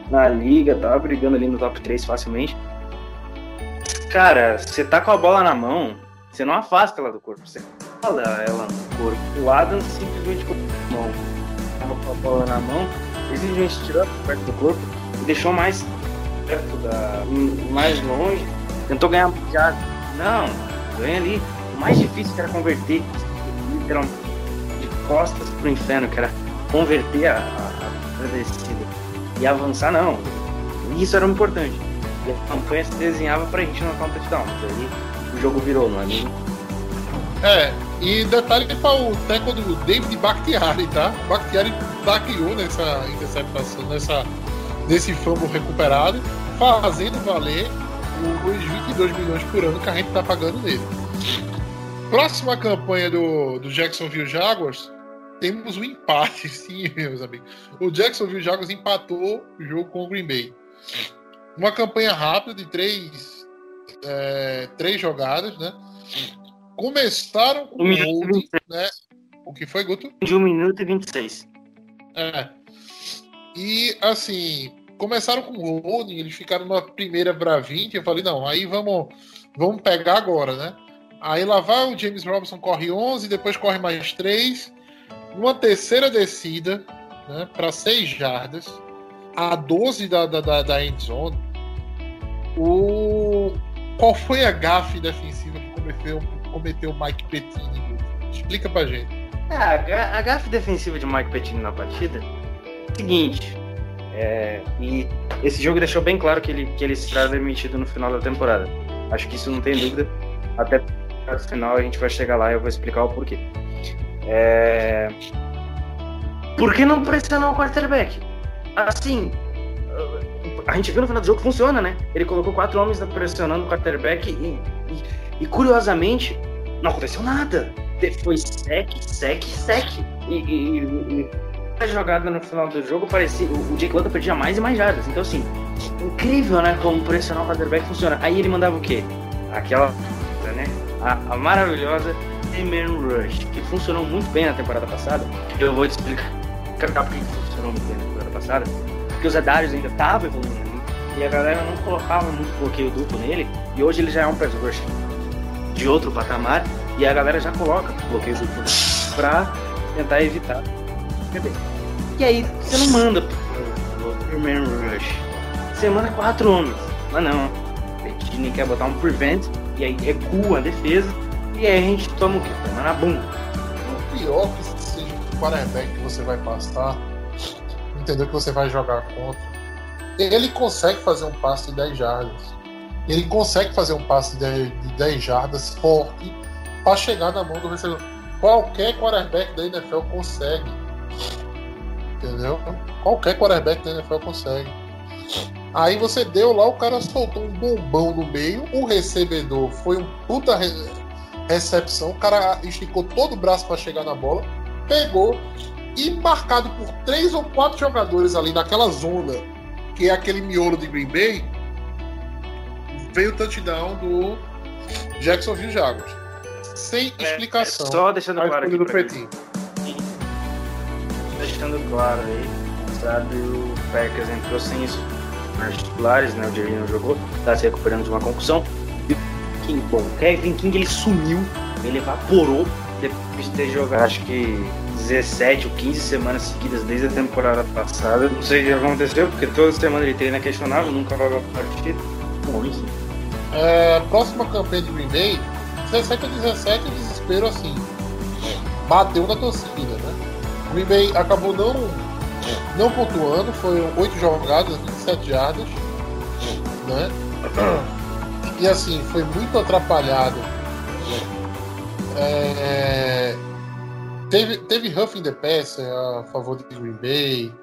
na liga, tava brigando ali no top 3 facilmente. Cara, você tá com a bola na mão, você não afasta ela do corpo, você fala ela no corpo. O Adam simplesmente com a mão, com a bola na mão, ele simplesmente tirou perto do corpo e deixou mais perto da. mais longe, tentou ganhar jarda. Não, ganha ali. O mais difícil era converter, literalmente, de costas pro inferno, que era converter a, a, a descida e avançar, não. Isso era o importante. E a campanha se desenhava pra gente não touchdown. Mas aí o jogo virou, não é mesmo? É, e detalhe que para o teco do David Bakhtiari, tá? Bakhtiari taqueou nessa interceptação, nessa, nesse fumble recuperado, fazendo valer os 22 milhões por ano que a gente tá pagando nele. Próxima campanha do, do Jacksonville Jaguars, temos um empate, (laughs) sim, meus amigos. O Jacksonville Jaguars empatou o jogo com o Green Bay. Uma campanha rápida de três, é, três jogadas, né? Começaram com Um o 26. né? O que foi, Guto? De 1 minuto e 26. É. E assim, começaram com o holding, eles ficaram na primeira para 20. Eu falei, não, aí vamos, vamos pegar agora, né? Aí lá vai o James Robinson, corre 11, depois corre mais 3. Numa terceira descida, né, para 6 jardas, a 12 da, da, da, da end zone. O... Qual foi a gafe defensiva que cometeu, cometeu Mike Pettini? Guto? Explica pra gente. É, a, ga- a gafe defensiva de Mike Pettine na partida seguinte. é, e esse jogo deixou bem claro que ele, que ele será demitido no final da temporada. Acho que isso não tem dúvida. Até no final a gente vai chegar lá e eu vou explicar o porquê. É, Por que não pressionar o quarterback? Assim, a gente viu no final do jogo que funciona, né? Ele colocou quatro homens pressionando o quarterback e, e- e, curiosamente não aconteceu nada. Foi sec, sec, sec. E, e- e- a jogada no final do jogo parecia. O, o Jake Luton perdia mais e mais jardas. Então, assim, incrível, né? Como pressionar o quarterback funciona. Aí ele mandava o quê? Aquela, né? A, a maravilhosa Man Rush, que funcionou muito bem na temporada passada. Eu vou te explicar (laughs) por que que funcionou muito bem na temporada passada. Porque os Adarius ainda estavam evoluindo ali. E a galera não colocava muito bloqueio duplo nele. E hoje ele já é um pass rush de outro patamar. E a galera já coloca bloqueio duplo pra tentar evitar. Entendeu? E aí você não manda pro, pro Man Rush. Você manda quatro homens. Mas não. Petini quer botar um prevent. E aí recua a defesa. E aí a gente toma o quê? Toma na bunda. O pior que seja o quarterback que você vai passar, entendeu? Que você vai jogar contra. Ele consegue fazer um passe de 10 jardas. Ele consegue fazer um passe de de 10 jardas forte para chegar na mão do recebedor. Qualquer quarterback da NFL consegue. Entendeu? Qualquer quarterback da NFL consegue. Aí você deu lá, o cara soltou um bombão no meio, o recebedor foi um puta re- recepção, o cara esticou todo o braço para chegar na bola, pegou e marcado por três ou quatro jogadores ali naquela zona, que é aquele miolo de Green Bay, veio o touchdown do Jacksonville Jaguars. Sem explicação. Só deixando claro aqui do pra Pretinho. deixando claro aí, sabe, o Packers entrou sem isso nas titulares, né? O Jerry não jogou, tá se recuperando de uma concussão. E o King, bom, Kevin King ele sumiu, ele evaporou depois de ter jogado acho que 17 ou 15 semanas seguidas desde a temporada passada. Não sei o que aconteceu, porque toda semana ele treina questionável, nunca vai partida. Bom, enfim. É, próxima campanha de Green Bay, 17 a 17, o desespero assim. Bateu na torcida, né? Green Bay acabou não, não pontuando, foram 8 jogadas, 27 jardas, né? E assim, foi muito atrapalhado. É, teve, teve roughing the passer a favor de Green Bay.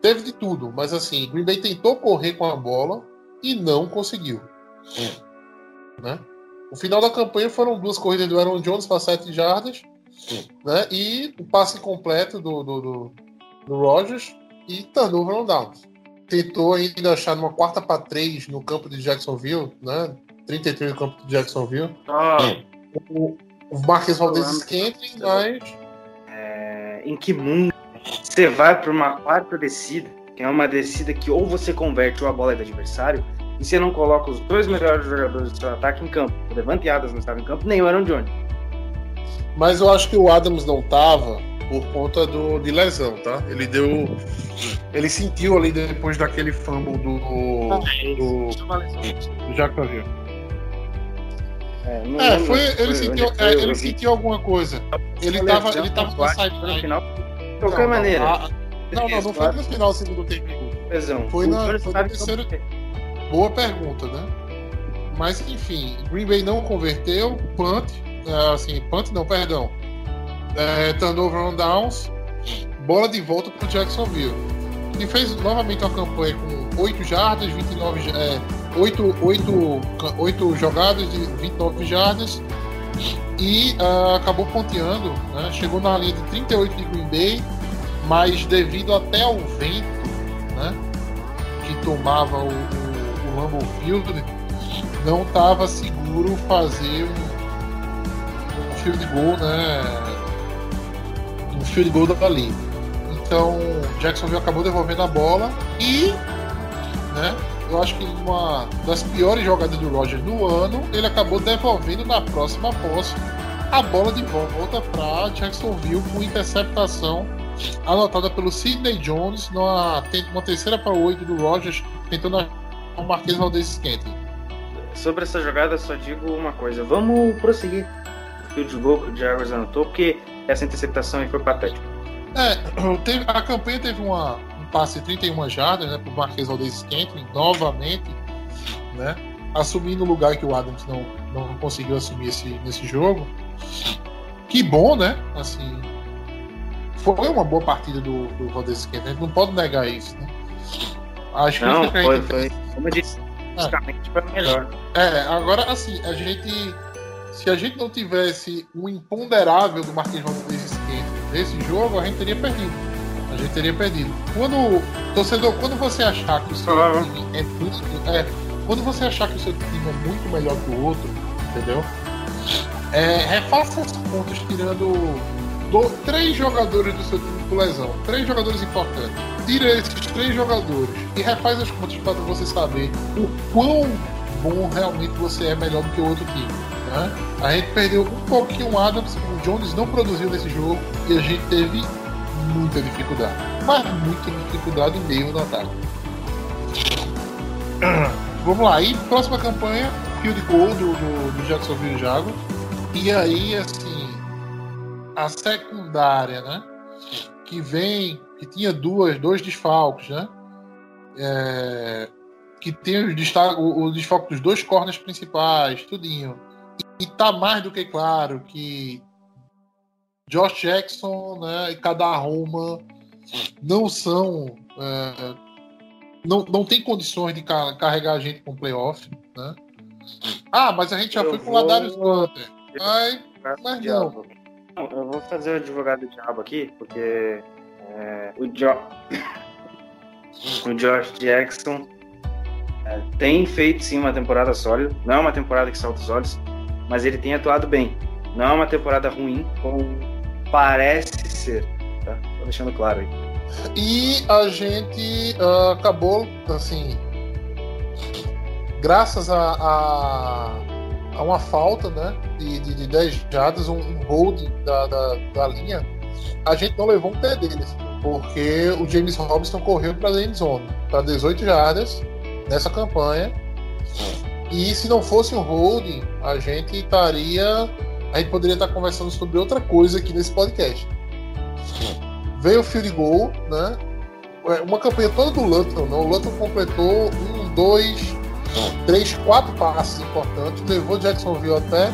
Teve de tudo, mas assim, Green Bay tentou correr com a bola e não conseguiu. Né? O final da campanha foram duas corridas do Aaron Jones para 7 jardas né? e o passe completo do, do, do, do Rogers e turnover on downs. Tentou ainda achar numa quarta para 3 no campo de Jacksonville, né? 33 no campo de Jacksonville. O, o Marques Valdez esquenta, mas é, em que mundo você vai para uma quarta descida, que é uma descida que ou você converte ou a bola é do adversário, e você não coloca os dois melhores jogadores do seu ataque em campo. O Levante Adams não estava em campo, nem o Aaron Jones. Mas eu acho que o Adams não tava por conta do, de lesão, tá? Ele deu. Ele sentiu ali depois daquele fumble do. do, do Jacksonville. É, não É, lembro foi, ele, sentiu, é, ele sentiu alguma coisa. Ele Uma tava, lesão ele tava pontual, no sideline. final. De qualquer Não, não, maneira, a- Não, não, não foi no final do segundo tempo. lesão. foi na- foi estava no em campo. Boa pergunta, né? Mas enfim, Green Bay não converteu, punt, é, assim, punt não, perdão. É, turnover on downs, bola de volta pro Jacksonville. Ele fez novamente uma campanha com 8 jardas, 29 ja- é, 8, 8, 8 jogadas de 29 jardas e ah, acabou ponteando, né? chegou na linha de 38 de Green Bay, mas devido até ao vento né? que tomava o, o, o Lambeau Field, não estava seguro fazer um, um field goal, né? Um field goal dali. Então, Jacksonville acabou devolvendo a bola e, né? Eu acho que uma das piores jogadas do Roger no ano, ele acabou devolvendo na próxima posse a bola de volta para Jacksonville com interceptação anotada pelo Sidney Jones numa uma terceira para oito do Rogers, tentando o Marquês Valdez Scantling. Sobre essa jogada, só digo uma coisa. Vamos prosseguir. O field goal que o Jaguars anotou, porque essa interceptação aí foi patética. É, (clears throat) teve- a campanha teve uma, um passe de 31 jardas né, para o Marquês Valdez Scantling, novamente, né, assumindo o lugar que o Adams não, não conseguiu assumir esse, nesse jogo. Que bom, né? Assim, foi uma boa partida do, do Valdez Scantling, a gente não pode negar isso, né? Acho Não, que foi, gente foi. Como eu disse, basicamente foi melhor. É, agora assim, a gente. Se a gente não tivesse o imponderável do Marquinhos Valdez Nesse jogo, a gente teria perdido. A gente teria perdido. Quando. Torcedor, quando você achar que o seu Ah. time é muito. É, quando você achar que o seu time é muito melhor que o outro, entendeu? É, refaça as contas tirando do- três jogadores do seu time com lesão. Três jogadores importantes. Tira esses três jogadores e refaz as contas para você saber o quão bom realmente você é melhor do que o outro time. Né? A gente perdeu um pouquinho o Adams, o Jones não produziu nesse jogo e a gente teve muita dificuldade. Mas muita dificuldade mesmo no ataque. (clears throat) Vamos lá, e próxima campanha, field goal do, do, do Jacksonville Jaguars. E aí, assim, a secundária, né? Que vem, que tinha duas, dois desfalques, né? É, que tem os destaque, o, o desfalque dos dois corners principais, tudinho. E, tá mais do que claro que Josh Jackson né, e Kadar Roma não são. é, não, não tem condições de ca- carregar a gente com playoff, né? Ah, mas a gente já Eu foi com o Ladarius Gunter. Mas Diabo. Não, Eu vou fazer o advogado do diabo aqui, porque é, o, jo... (coughs) o Josh Jackson é, tem feito sim uma temporada sólida. Não é uma temporada que salta os olhos, mas ele tem atuado bem. Não é uma temporada ruim, como parece ser. Tá? Tô deixando claro aí. E a gente ah, acabou, assim, graças a, a, a uma falta né, de, de, de 10 jardas, um, um hold da, da, da linha, a gente não levou um TD deles, porque o James Robinson correu para a zone, para 18 jardas nessa campanha. E se não fosse um holding, a gente estaria. A gente poderia estar conversando sobre outra coisa aqui nesse podcast. Veio o field goal, né? É, Uma campanha toda do Lutton, não. O Lutton completou um, dois, três, quatro passes importantes, levou Jacksonville até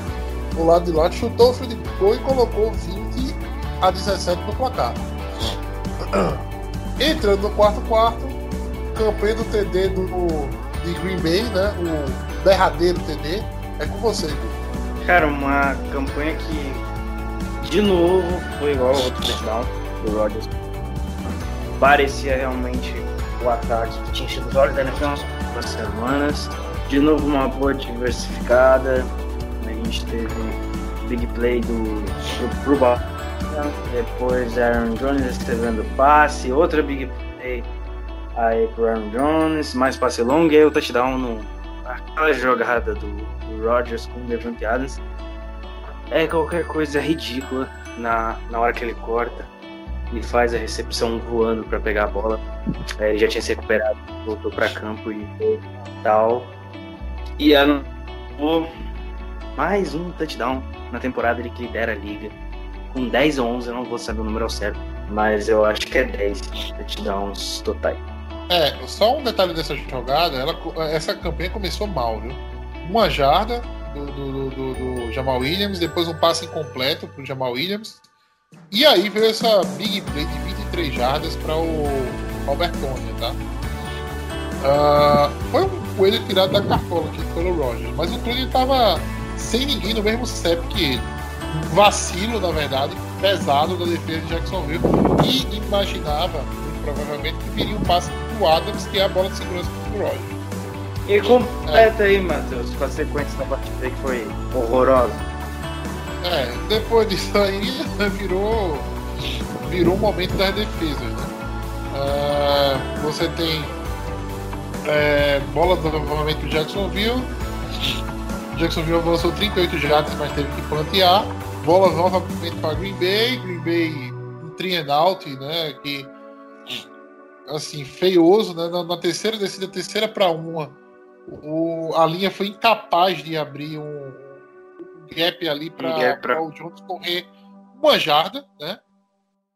o lado de lá, chutou o field goal e colocou 20 a 17 no placar. (clears throat) Entrando no quarto quarto, campanha do TD do, de Green Bay, né? O derradeiro TD. É com você, Gu. Cara, uma campanha que, de novo, foi igual ao outro touchdown do Rodgers. Parecia realmente o ataque que tinha enchido os olhos da NFL nas últimas semanas. De novo, uma boa diversificada. A gente teve big play do, do. Depois Aaron Jones recebendo passe, outra big play aí pro Aaron Jones, mais passe longo e aí o touchdown no, aquela jogada do, do Rodgers com o Devante Adams é qualquer coisa ridícula na, na hora que ele corta e faz a recepção voando para pegar a bola. É, ele já tinha se recuperado, voltou para campo e tal. E anotou mais um touchdown na temporada ele que lidera a liga. Com 10 ou 11, eu não vou saber o número certo, mas eu acho que é 10 touchdowns totais. É, só um detalhe dessa jogada, ela, essa campanha começou mal, viu? Uma jarda do, do, do, do Jamal Williams, depois um passe incompleto pro Jamal Williams. E aí veio essa big play de 23 jardas para o Albert Tony, tá? Ah, foi um coelho tirado da cartola aqui pelo Rogers, mas o Clooney tava sem ninguém no mesmo CEP que ele. Vacilo, na verdade, pesado da defesa de Jacksonville e imaginava, provavelmente, que viria um passe do Adams, que é a bola de segurança do Rogers. E completa aí, Matheus, com a sequência da partida que foi horrorosa. É, depois disso aí (laughs) virou virou um momento das defesas, né? Ah, você tem é, bola novamente do Jacksonville. Jacksonville avançou 38 jardas, mas teve que plantear. Bola novamente para Green Bay. Green Bay um three and out, né? Que assim, feioso, né? Na, na terceira descida, terceira para uma, o, a linha foi incapaz de abrir um gap ali Um gap pra- para o Jones correr uma jarda, né?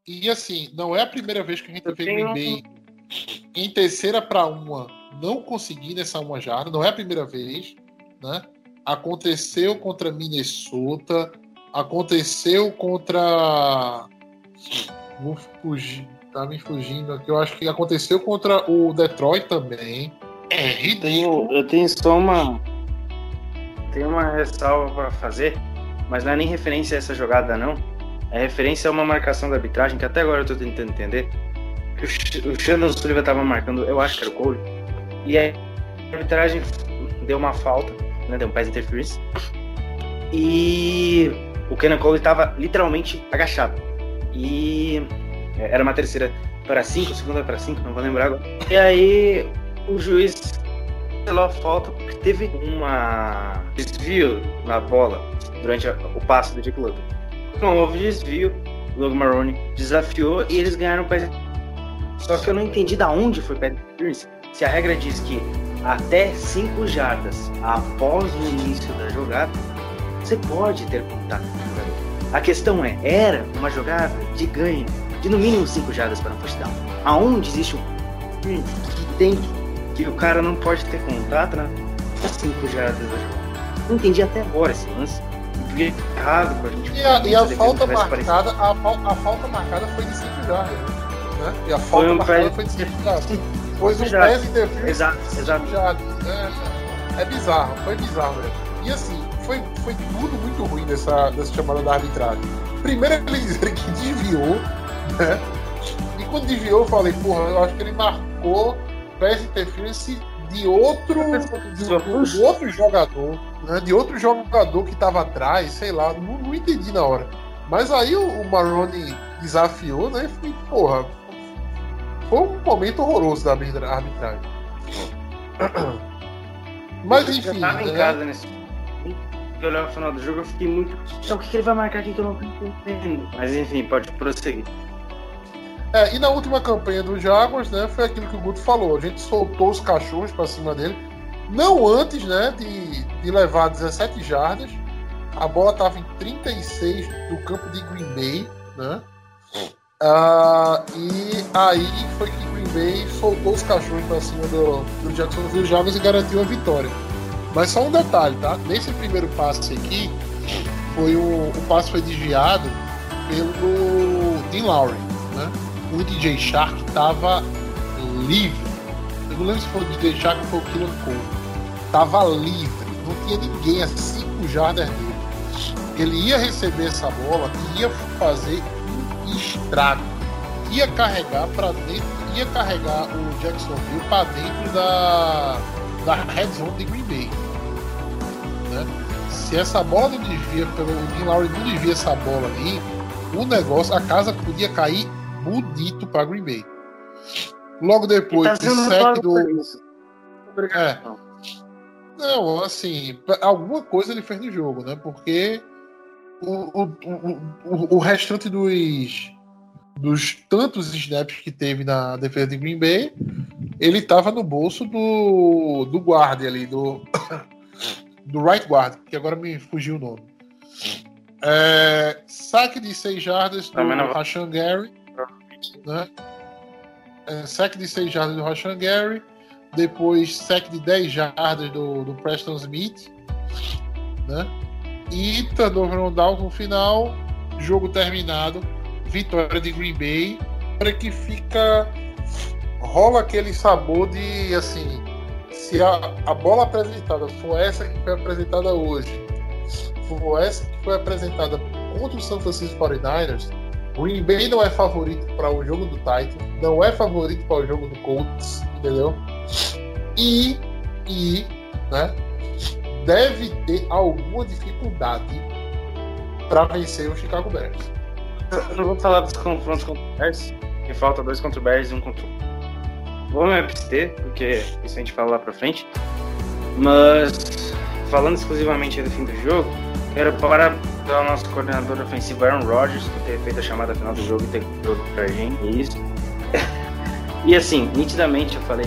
E assim, não é a primeira vez que a gente Eu vê tenho- Green Bay em terceira para uma não conseguir nessa uma jarda, não é a primeira vez, né? Aconteceu contra Minnesota, aconteceu contra vou fugir, tá me fugindo aqui, eu acho que aconteceu contra o Detroit também. É ridículo. Tenho, eu tenho só uma. Tenho uma ressalva para fazer, mas não é nem referência a essa jogada, não. É referência a uma marcação da arbitragem que até agora eu tô tentando entender. Que o, Sh- o Shandon Sullivan tava marcando, eu acho que era o Cole, e aí a arbitragem deu uma falta, né? Deu um pass interference. E o Kenan Cole tava literalmente agachado. E é, era uma terceira para cinco, segunda para cinco, não vou lembrar agora. E aí o juiz cancelou a falta porque teve uma desvio na bola durante a- o passe do Dick Luton. Não houve desvio, Logan Maroni desafiou e eles ganharam o pass Só que eu não entendi da onde foi pass interference. Se a regra diz que até 5 jardas após o início da jogada, você pode ter contato com o jogador. A questão é, era uma jogada de ganho de no mínimo 5 jardas para um touchdown. Aonde existe um que tem que o cara não pode ter contato na 5 jardas da jogada. Não entendi até agora esse lance. Porque é errado pra gente. E a, e a falta marcada, a, a falta marcada foi de 5 jardas, né? E a Foi falta um marcada pé- foi de 5 jardas. Foi um pés interference Exato, exato. jardas. É, é bizarro, foi bizarro, velho. E assim, foi, foi tudo muito ruim dessa, dessa chamada da arbitragem. Primeiro ele dizer (laughs) que desviou, né? E quando desviou, eu falei, porra, eu acho que ele marcou pass interference de outro, de, de- outro jogador, né? De outro jogador que tava atrás, sei lá, não, não entendi na hora. Mas aí o, o Marrone desafiou, né? E falei, porra, foi um momento horroroso da arbitra- arbitragem. (coughs) Mas Eu enfim, tava em né? casa nesse. Eu olhava no final do jogo, eu fiquei muito. Então, o que, que ele vai marcar aqui que eu não tô entendendo? Mas enfim, pode prosseguir. É, e na última campanha do Jaguars, né, foi aquilo que o Guto falou. A gente soltou os cachorros pra cima dele. Não antes, né, de, de levar 17 jardas. A bola tava em 36 do campo de Green Bay, né? Ah, e aí foi que Green Bay soltou os cachorros pra cima do, do Jacksonville Jaguars e garantiu a vitória. Mas só um detalhe, tá? Nesse primeiro passe aqui, foi o, o passe foi desviado pelo Dean Lowry, né? O DJ Shark tava livre. Eu não lembro se foi o DJ Shark ou foi o Killian Cole. Tava livre. Não tinha ninguém a 5 jardas dele. Ele ia receber essa bola e ia fazer um estrago. Ia carregar para dentro, ia carregar o Jacksonville para dentro da, da red zone de Green Bay. Né? Se essa bola não desvia, pelo Dean Lowry não desvia essa bola ali, o negócio, a casa podia cair bonito para Green Bay. Logo depois, tá o sec do. Obrigado. É. Não, assim, alguma coisa ele fez no jogo, né? Porque o, o, o, o, restante dos, dos tantos snaps que teve na defesa de Green Bay, ele tava no bolso do, do guarda ali, do, (coughs) do right guard, que agora me fugiu o nome. É, saque de 6 jardas do Rashan Gary. Né? É, saque de 6 jardas do Rashan Gary. Depois, saque de 10 jardas do, do Preston Smith. né? E turnover on downs no final, jogo terminado, vitória de Green Bay, para que fica rola aquele sabor de assim, se a, a bola apresentada for essa que foi apresentada hoje, for essa que foi apresentada contra o San Francisco 49ers, Green Bay não é favorito para o jogo do Titans, não é favorito para o jogo do Colts, entendeu? E, e, né, deve ter alguma dificuldade para vencer o Chicago Bears. Não vou falar dos confrontos contra o Bears, que falta dois contra o Bears e um contra o. Vou me abster, porque isso a gente fala lá pra frente. Mas, falando exclusivamente do fim do jogo, quero parar o nosso coordenador ofensivo Aaron Rodgers, por ter feito a chamada final do jogo e ter jogo pra gente. É isso. (laughs) e assim, nitidamente eu falei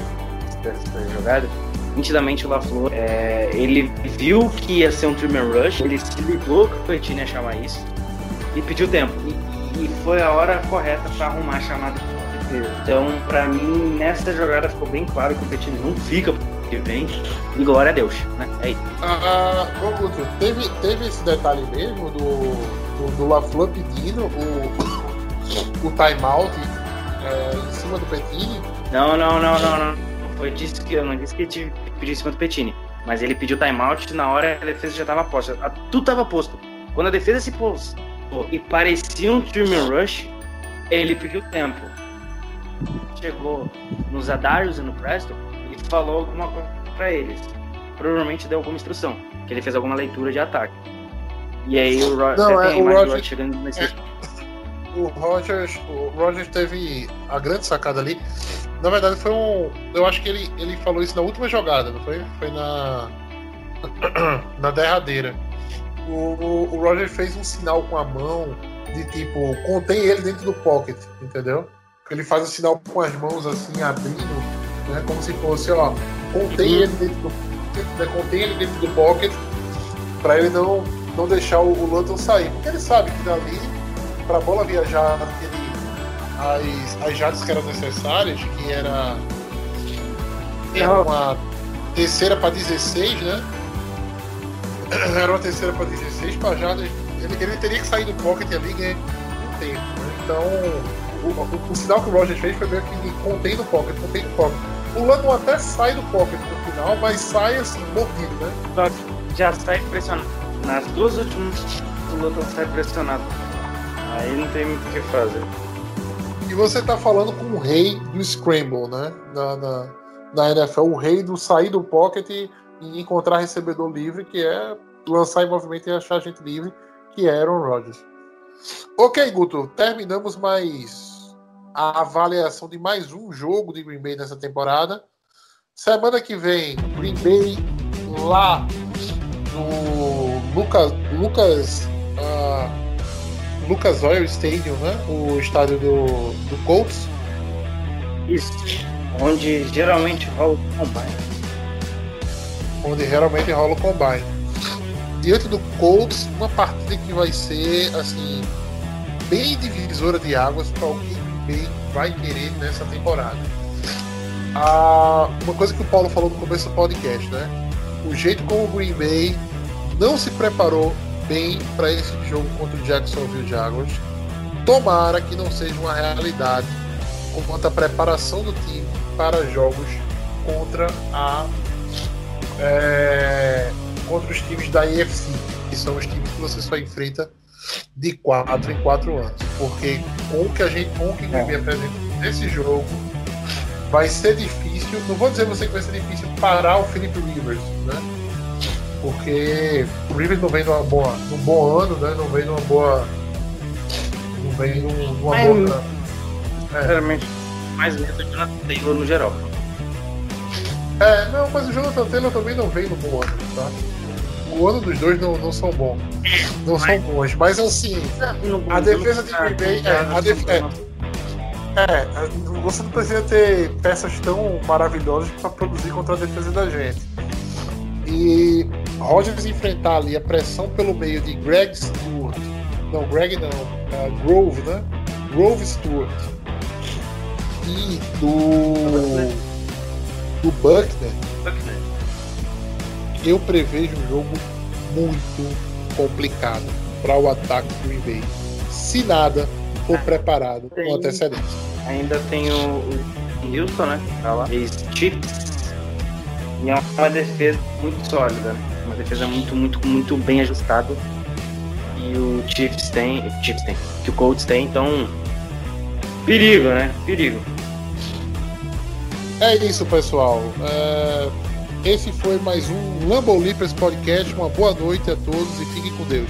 dessa jogada, nitidamente o LaFleur, é, ele viu que ia ser um trimmer rush, ele se ligou que o Petini ia chamar isso e pediu tempo. E, e foi a hora correta para arrumar a chamada. Então, para mim, nessa jogada ficou bem claro que o Petini não fica que vem e glória a Deus, né? É isso. Ah, ô, Guto, teve, teve esse detalhe mesmo do, do, do LaFleur pedindo o, o timeout é, em cima do Petini? Não, não, não, não, não. Foi disso que eu não disse que ele pediu em cima do Petini. Mas ele pediu timeout na hora a defesa já estava posta. A- Tudo estava posto. Quando a defesa se pôs e parecia um trimmer rush, ele pediu tempo. Chegou nos Adarius e no Preston falou alguma coisa pra eles. Provavelmente deu alguma instrução, que ele fez alguma leitura de ataque. E aí o Ro Não, é, o Rodgers chegando nesse. O Rogers, o Rogers teve a grande sacada ali. Na verdade, foi um. Eu acho que ele, ele falou isso na última jogada, não foi? Foi na. (coughs) na derradeira. O, o, o Rogers fez um sinal com a mão de tipo, contém ele dentro do pocket, entendeu? Ele faz o sinal com as mãos assim, abrindo, né? Como se fosse, ó, contém ele dentro do né, contém ele dentro do pocket, pra ele não, não deixar o, o sair. Porque ele sabe que dali para a bola viajar naquele, as, as jardas que eram necessárias, que era, era uma terceira para 16, né? Era uma terceira para 16 para jardas. Ele, ele teria que sair do pocket ali ganhar um tempo. Né? Então, o, o, o sinal que o Rogers fez foi meio que contém no pocket, contém no pocket. O Lando até sai do pocket no final, mas sai assim, mordido, né? Só que já sai pressionado. Nas duas últimas, o Luton sai pressionado. Aí não tem muito o que fazer. E você tá falando com o rei do Scramble, né? Na, na, na NFL, o rei do sair do pocket e encontrar recebedor livre, que é lançar em movimento e achar gente livre, que é Aaron Rodgers. Ok, Guto, terminamos mais a avaliação de mais um jogo de Green Bay nessa temporada. Semana que vem, Green Bay lá no Lucas, Lucas, ah, Lucas Oil Stadium, né? O estádio do, do Colts. Isso. Onde geralmente rola o combine. onde realmente rola o combine. Diante do Colts, uma partida que vai ser assim bem divisora de águas para o Bay vai querer nessa temporada. Ah, uma coisa que o Paulo falou no começo do podcast, né? O jeito como o Green Bay não se preparou bem para esse jogo contra o Jacksonville Jaguars. Tomara que não seja uma realidade quanto à preparação do time para jogos contra a é, contra os times da EFC, que são os times que você só enfrenta de 4 em 4 anos. Porque com o que a gente, com o que apresenta nesse jogo, vai ser difícil. Não vou dizer você que vai ser difícil parar o Felipe Rivers, né? Porque o Rivers não vem numa boa, num bom ano, né? Não vem numa boa. Não vem num- numa Mas- boa. Sinceramente, mais medo de Jonathan Taylor no geral. É, não, mas o Jonathan Taylor também não vem no bom ano, tá? O ano dos dois não, não são bons. Não são bons. Mas assim, A defesa de Green Bay, é, a def- é. é, você não precisa ter peças tão maravilhosas para produzir contra a defesa da gente. E Rodgers enfrentar ali a pressão pelo meio de Greg Stewart. Não, Greg não. é, Grove, né? Grove Stewart. E do. Do Buckner, eu prevejo um jogo muito complicado para o ataque do Bay. Se nada for preparado com Tem. antecedência. Ainda tem o, o Houston, né? Tá lá. Ex-Chiefs. E é uma defesa muito sólida, né? Uma defesa muito, muito, muito bem ajustada. E o Chiefs tem. O Chiefs tem. Que o Colts tem, então. Perigo, né? Perigo. É isso, pessoal. É, Esse foi mais um Lambo Leapers Podcast. Uma boa noite a todos e fiquem com Deus.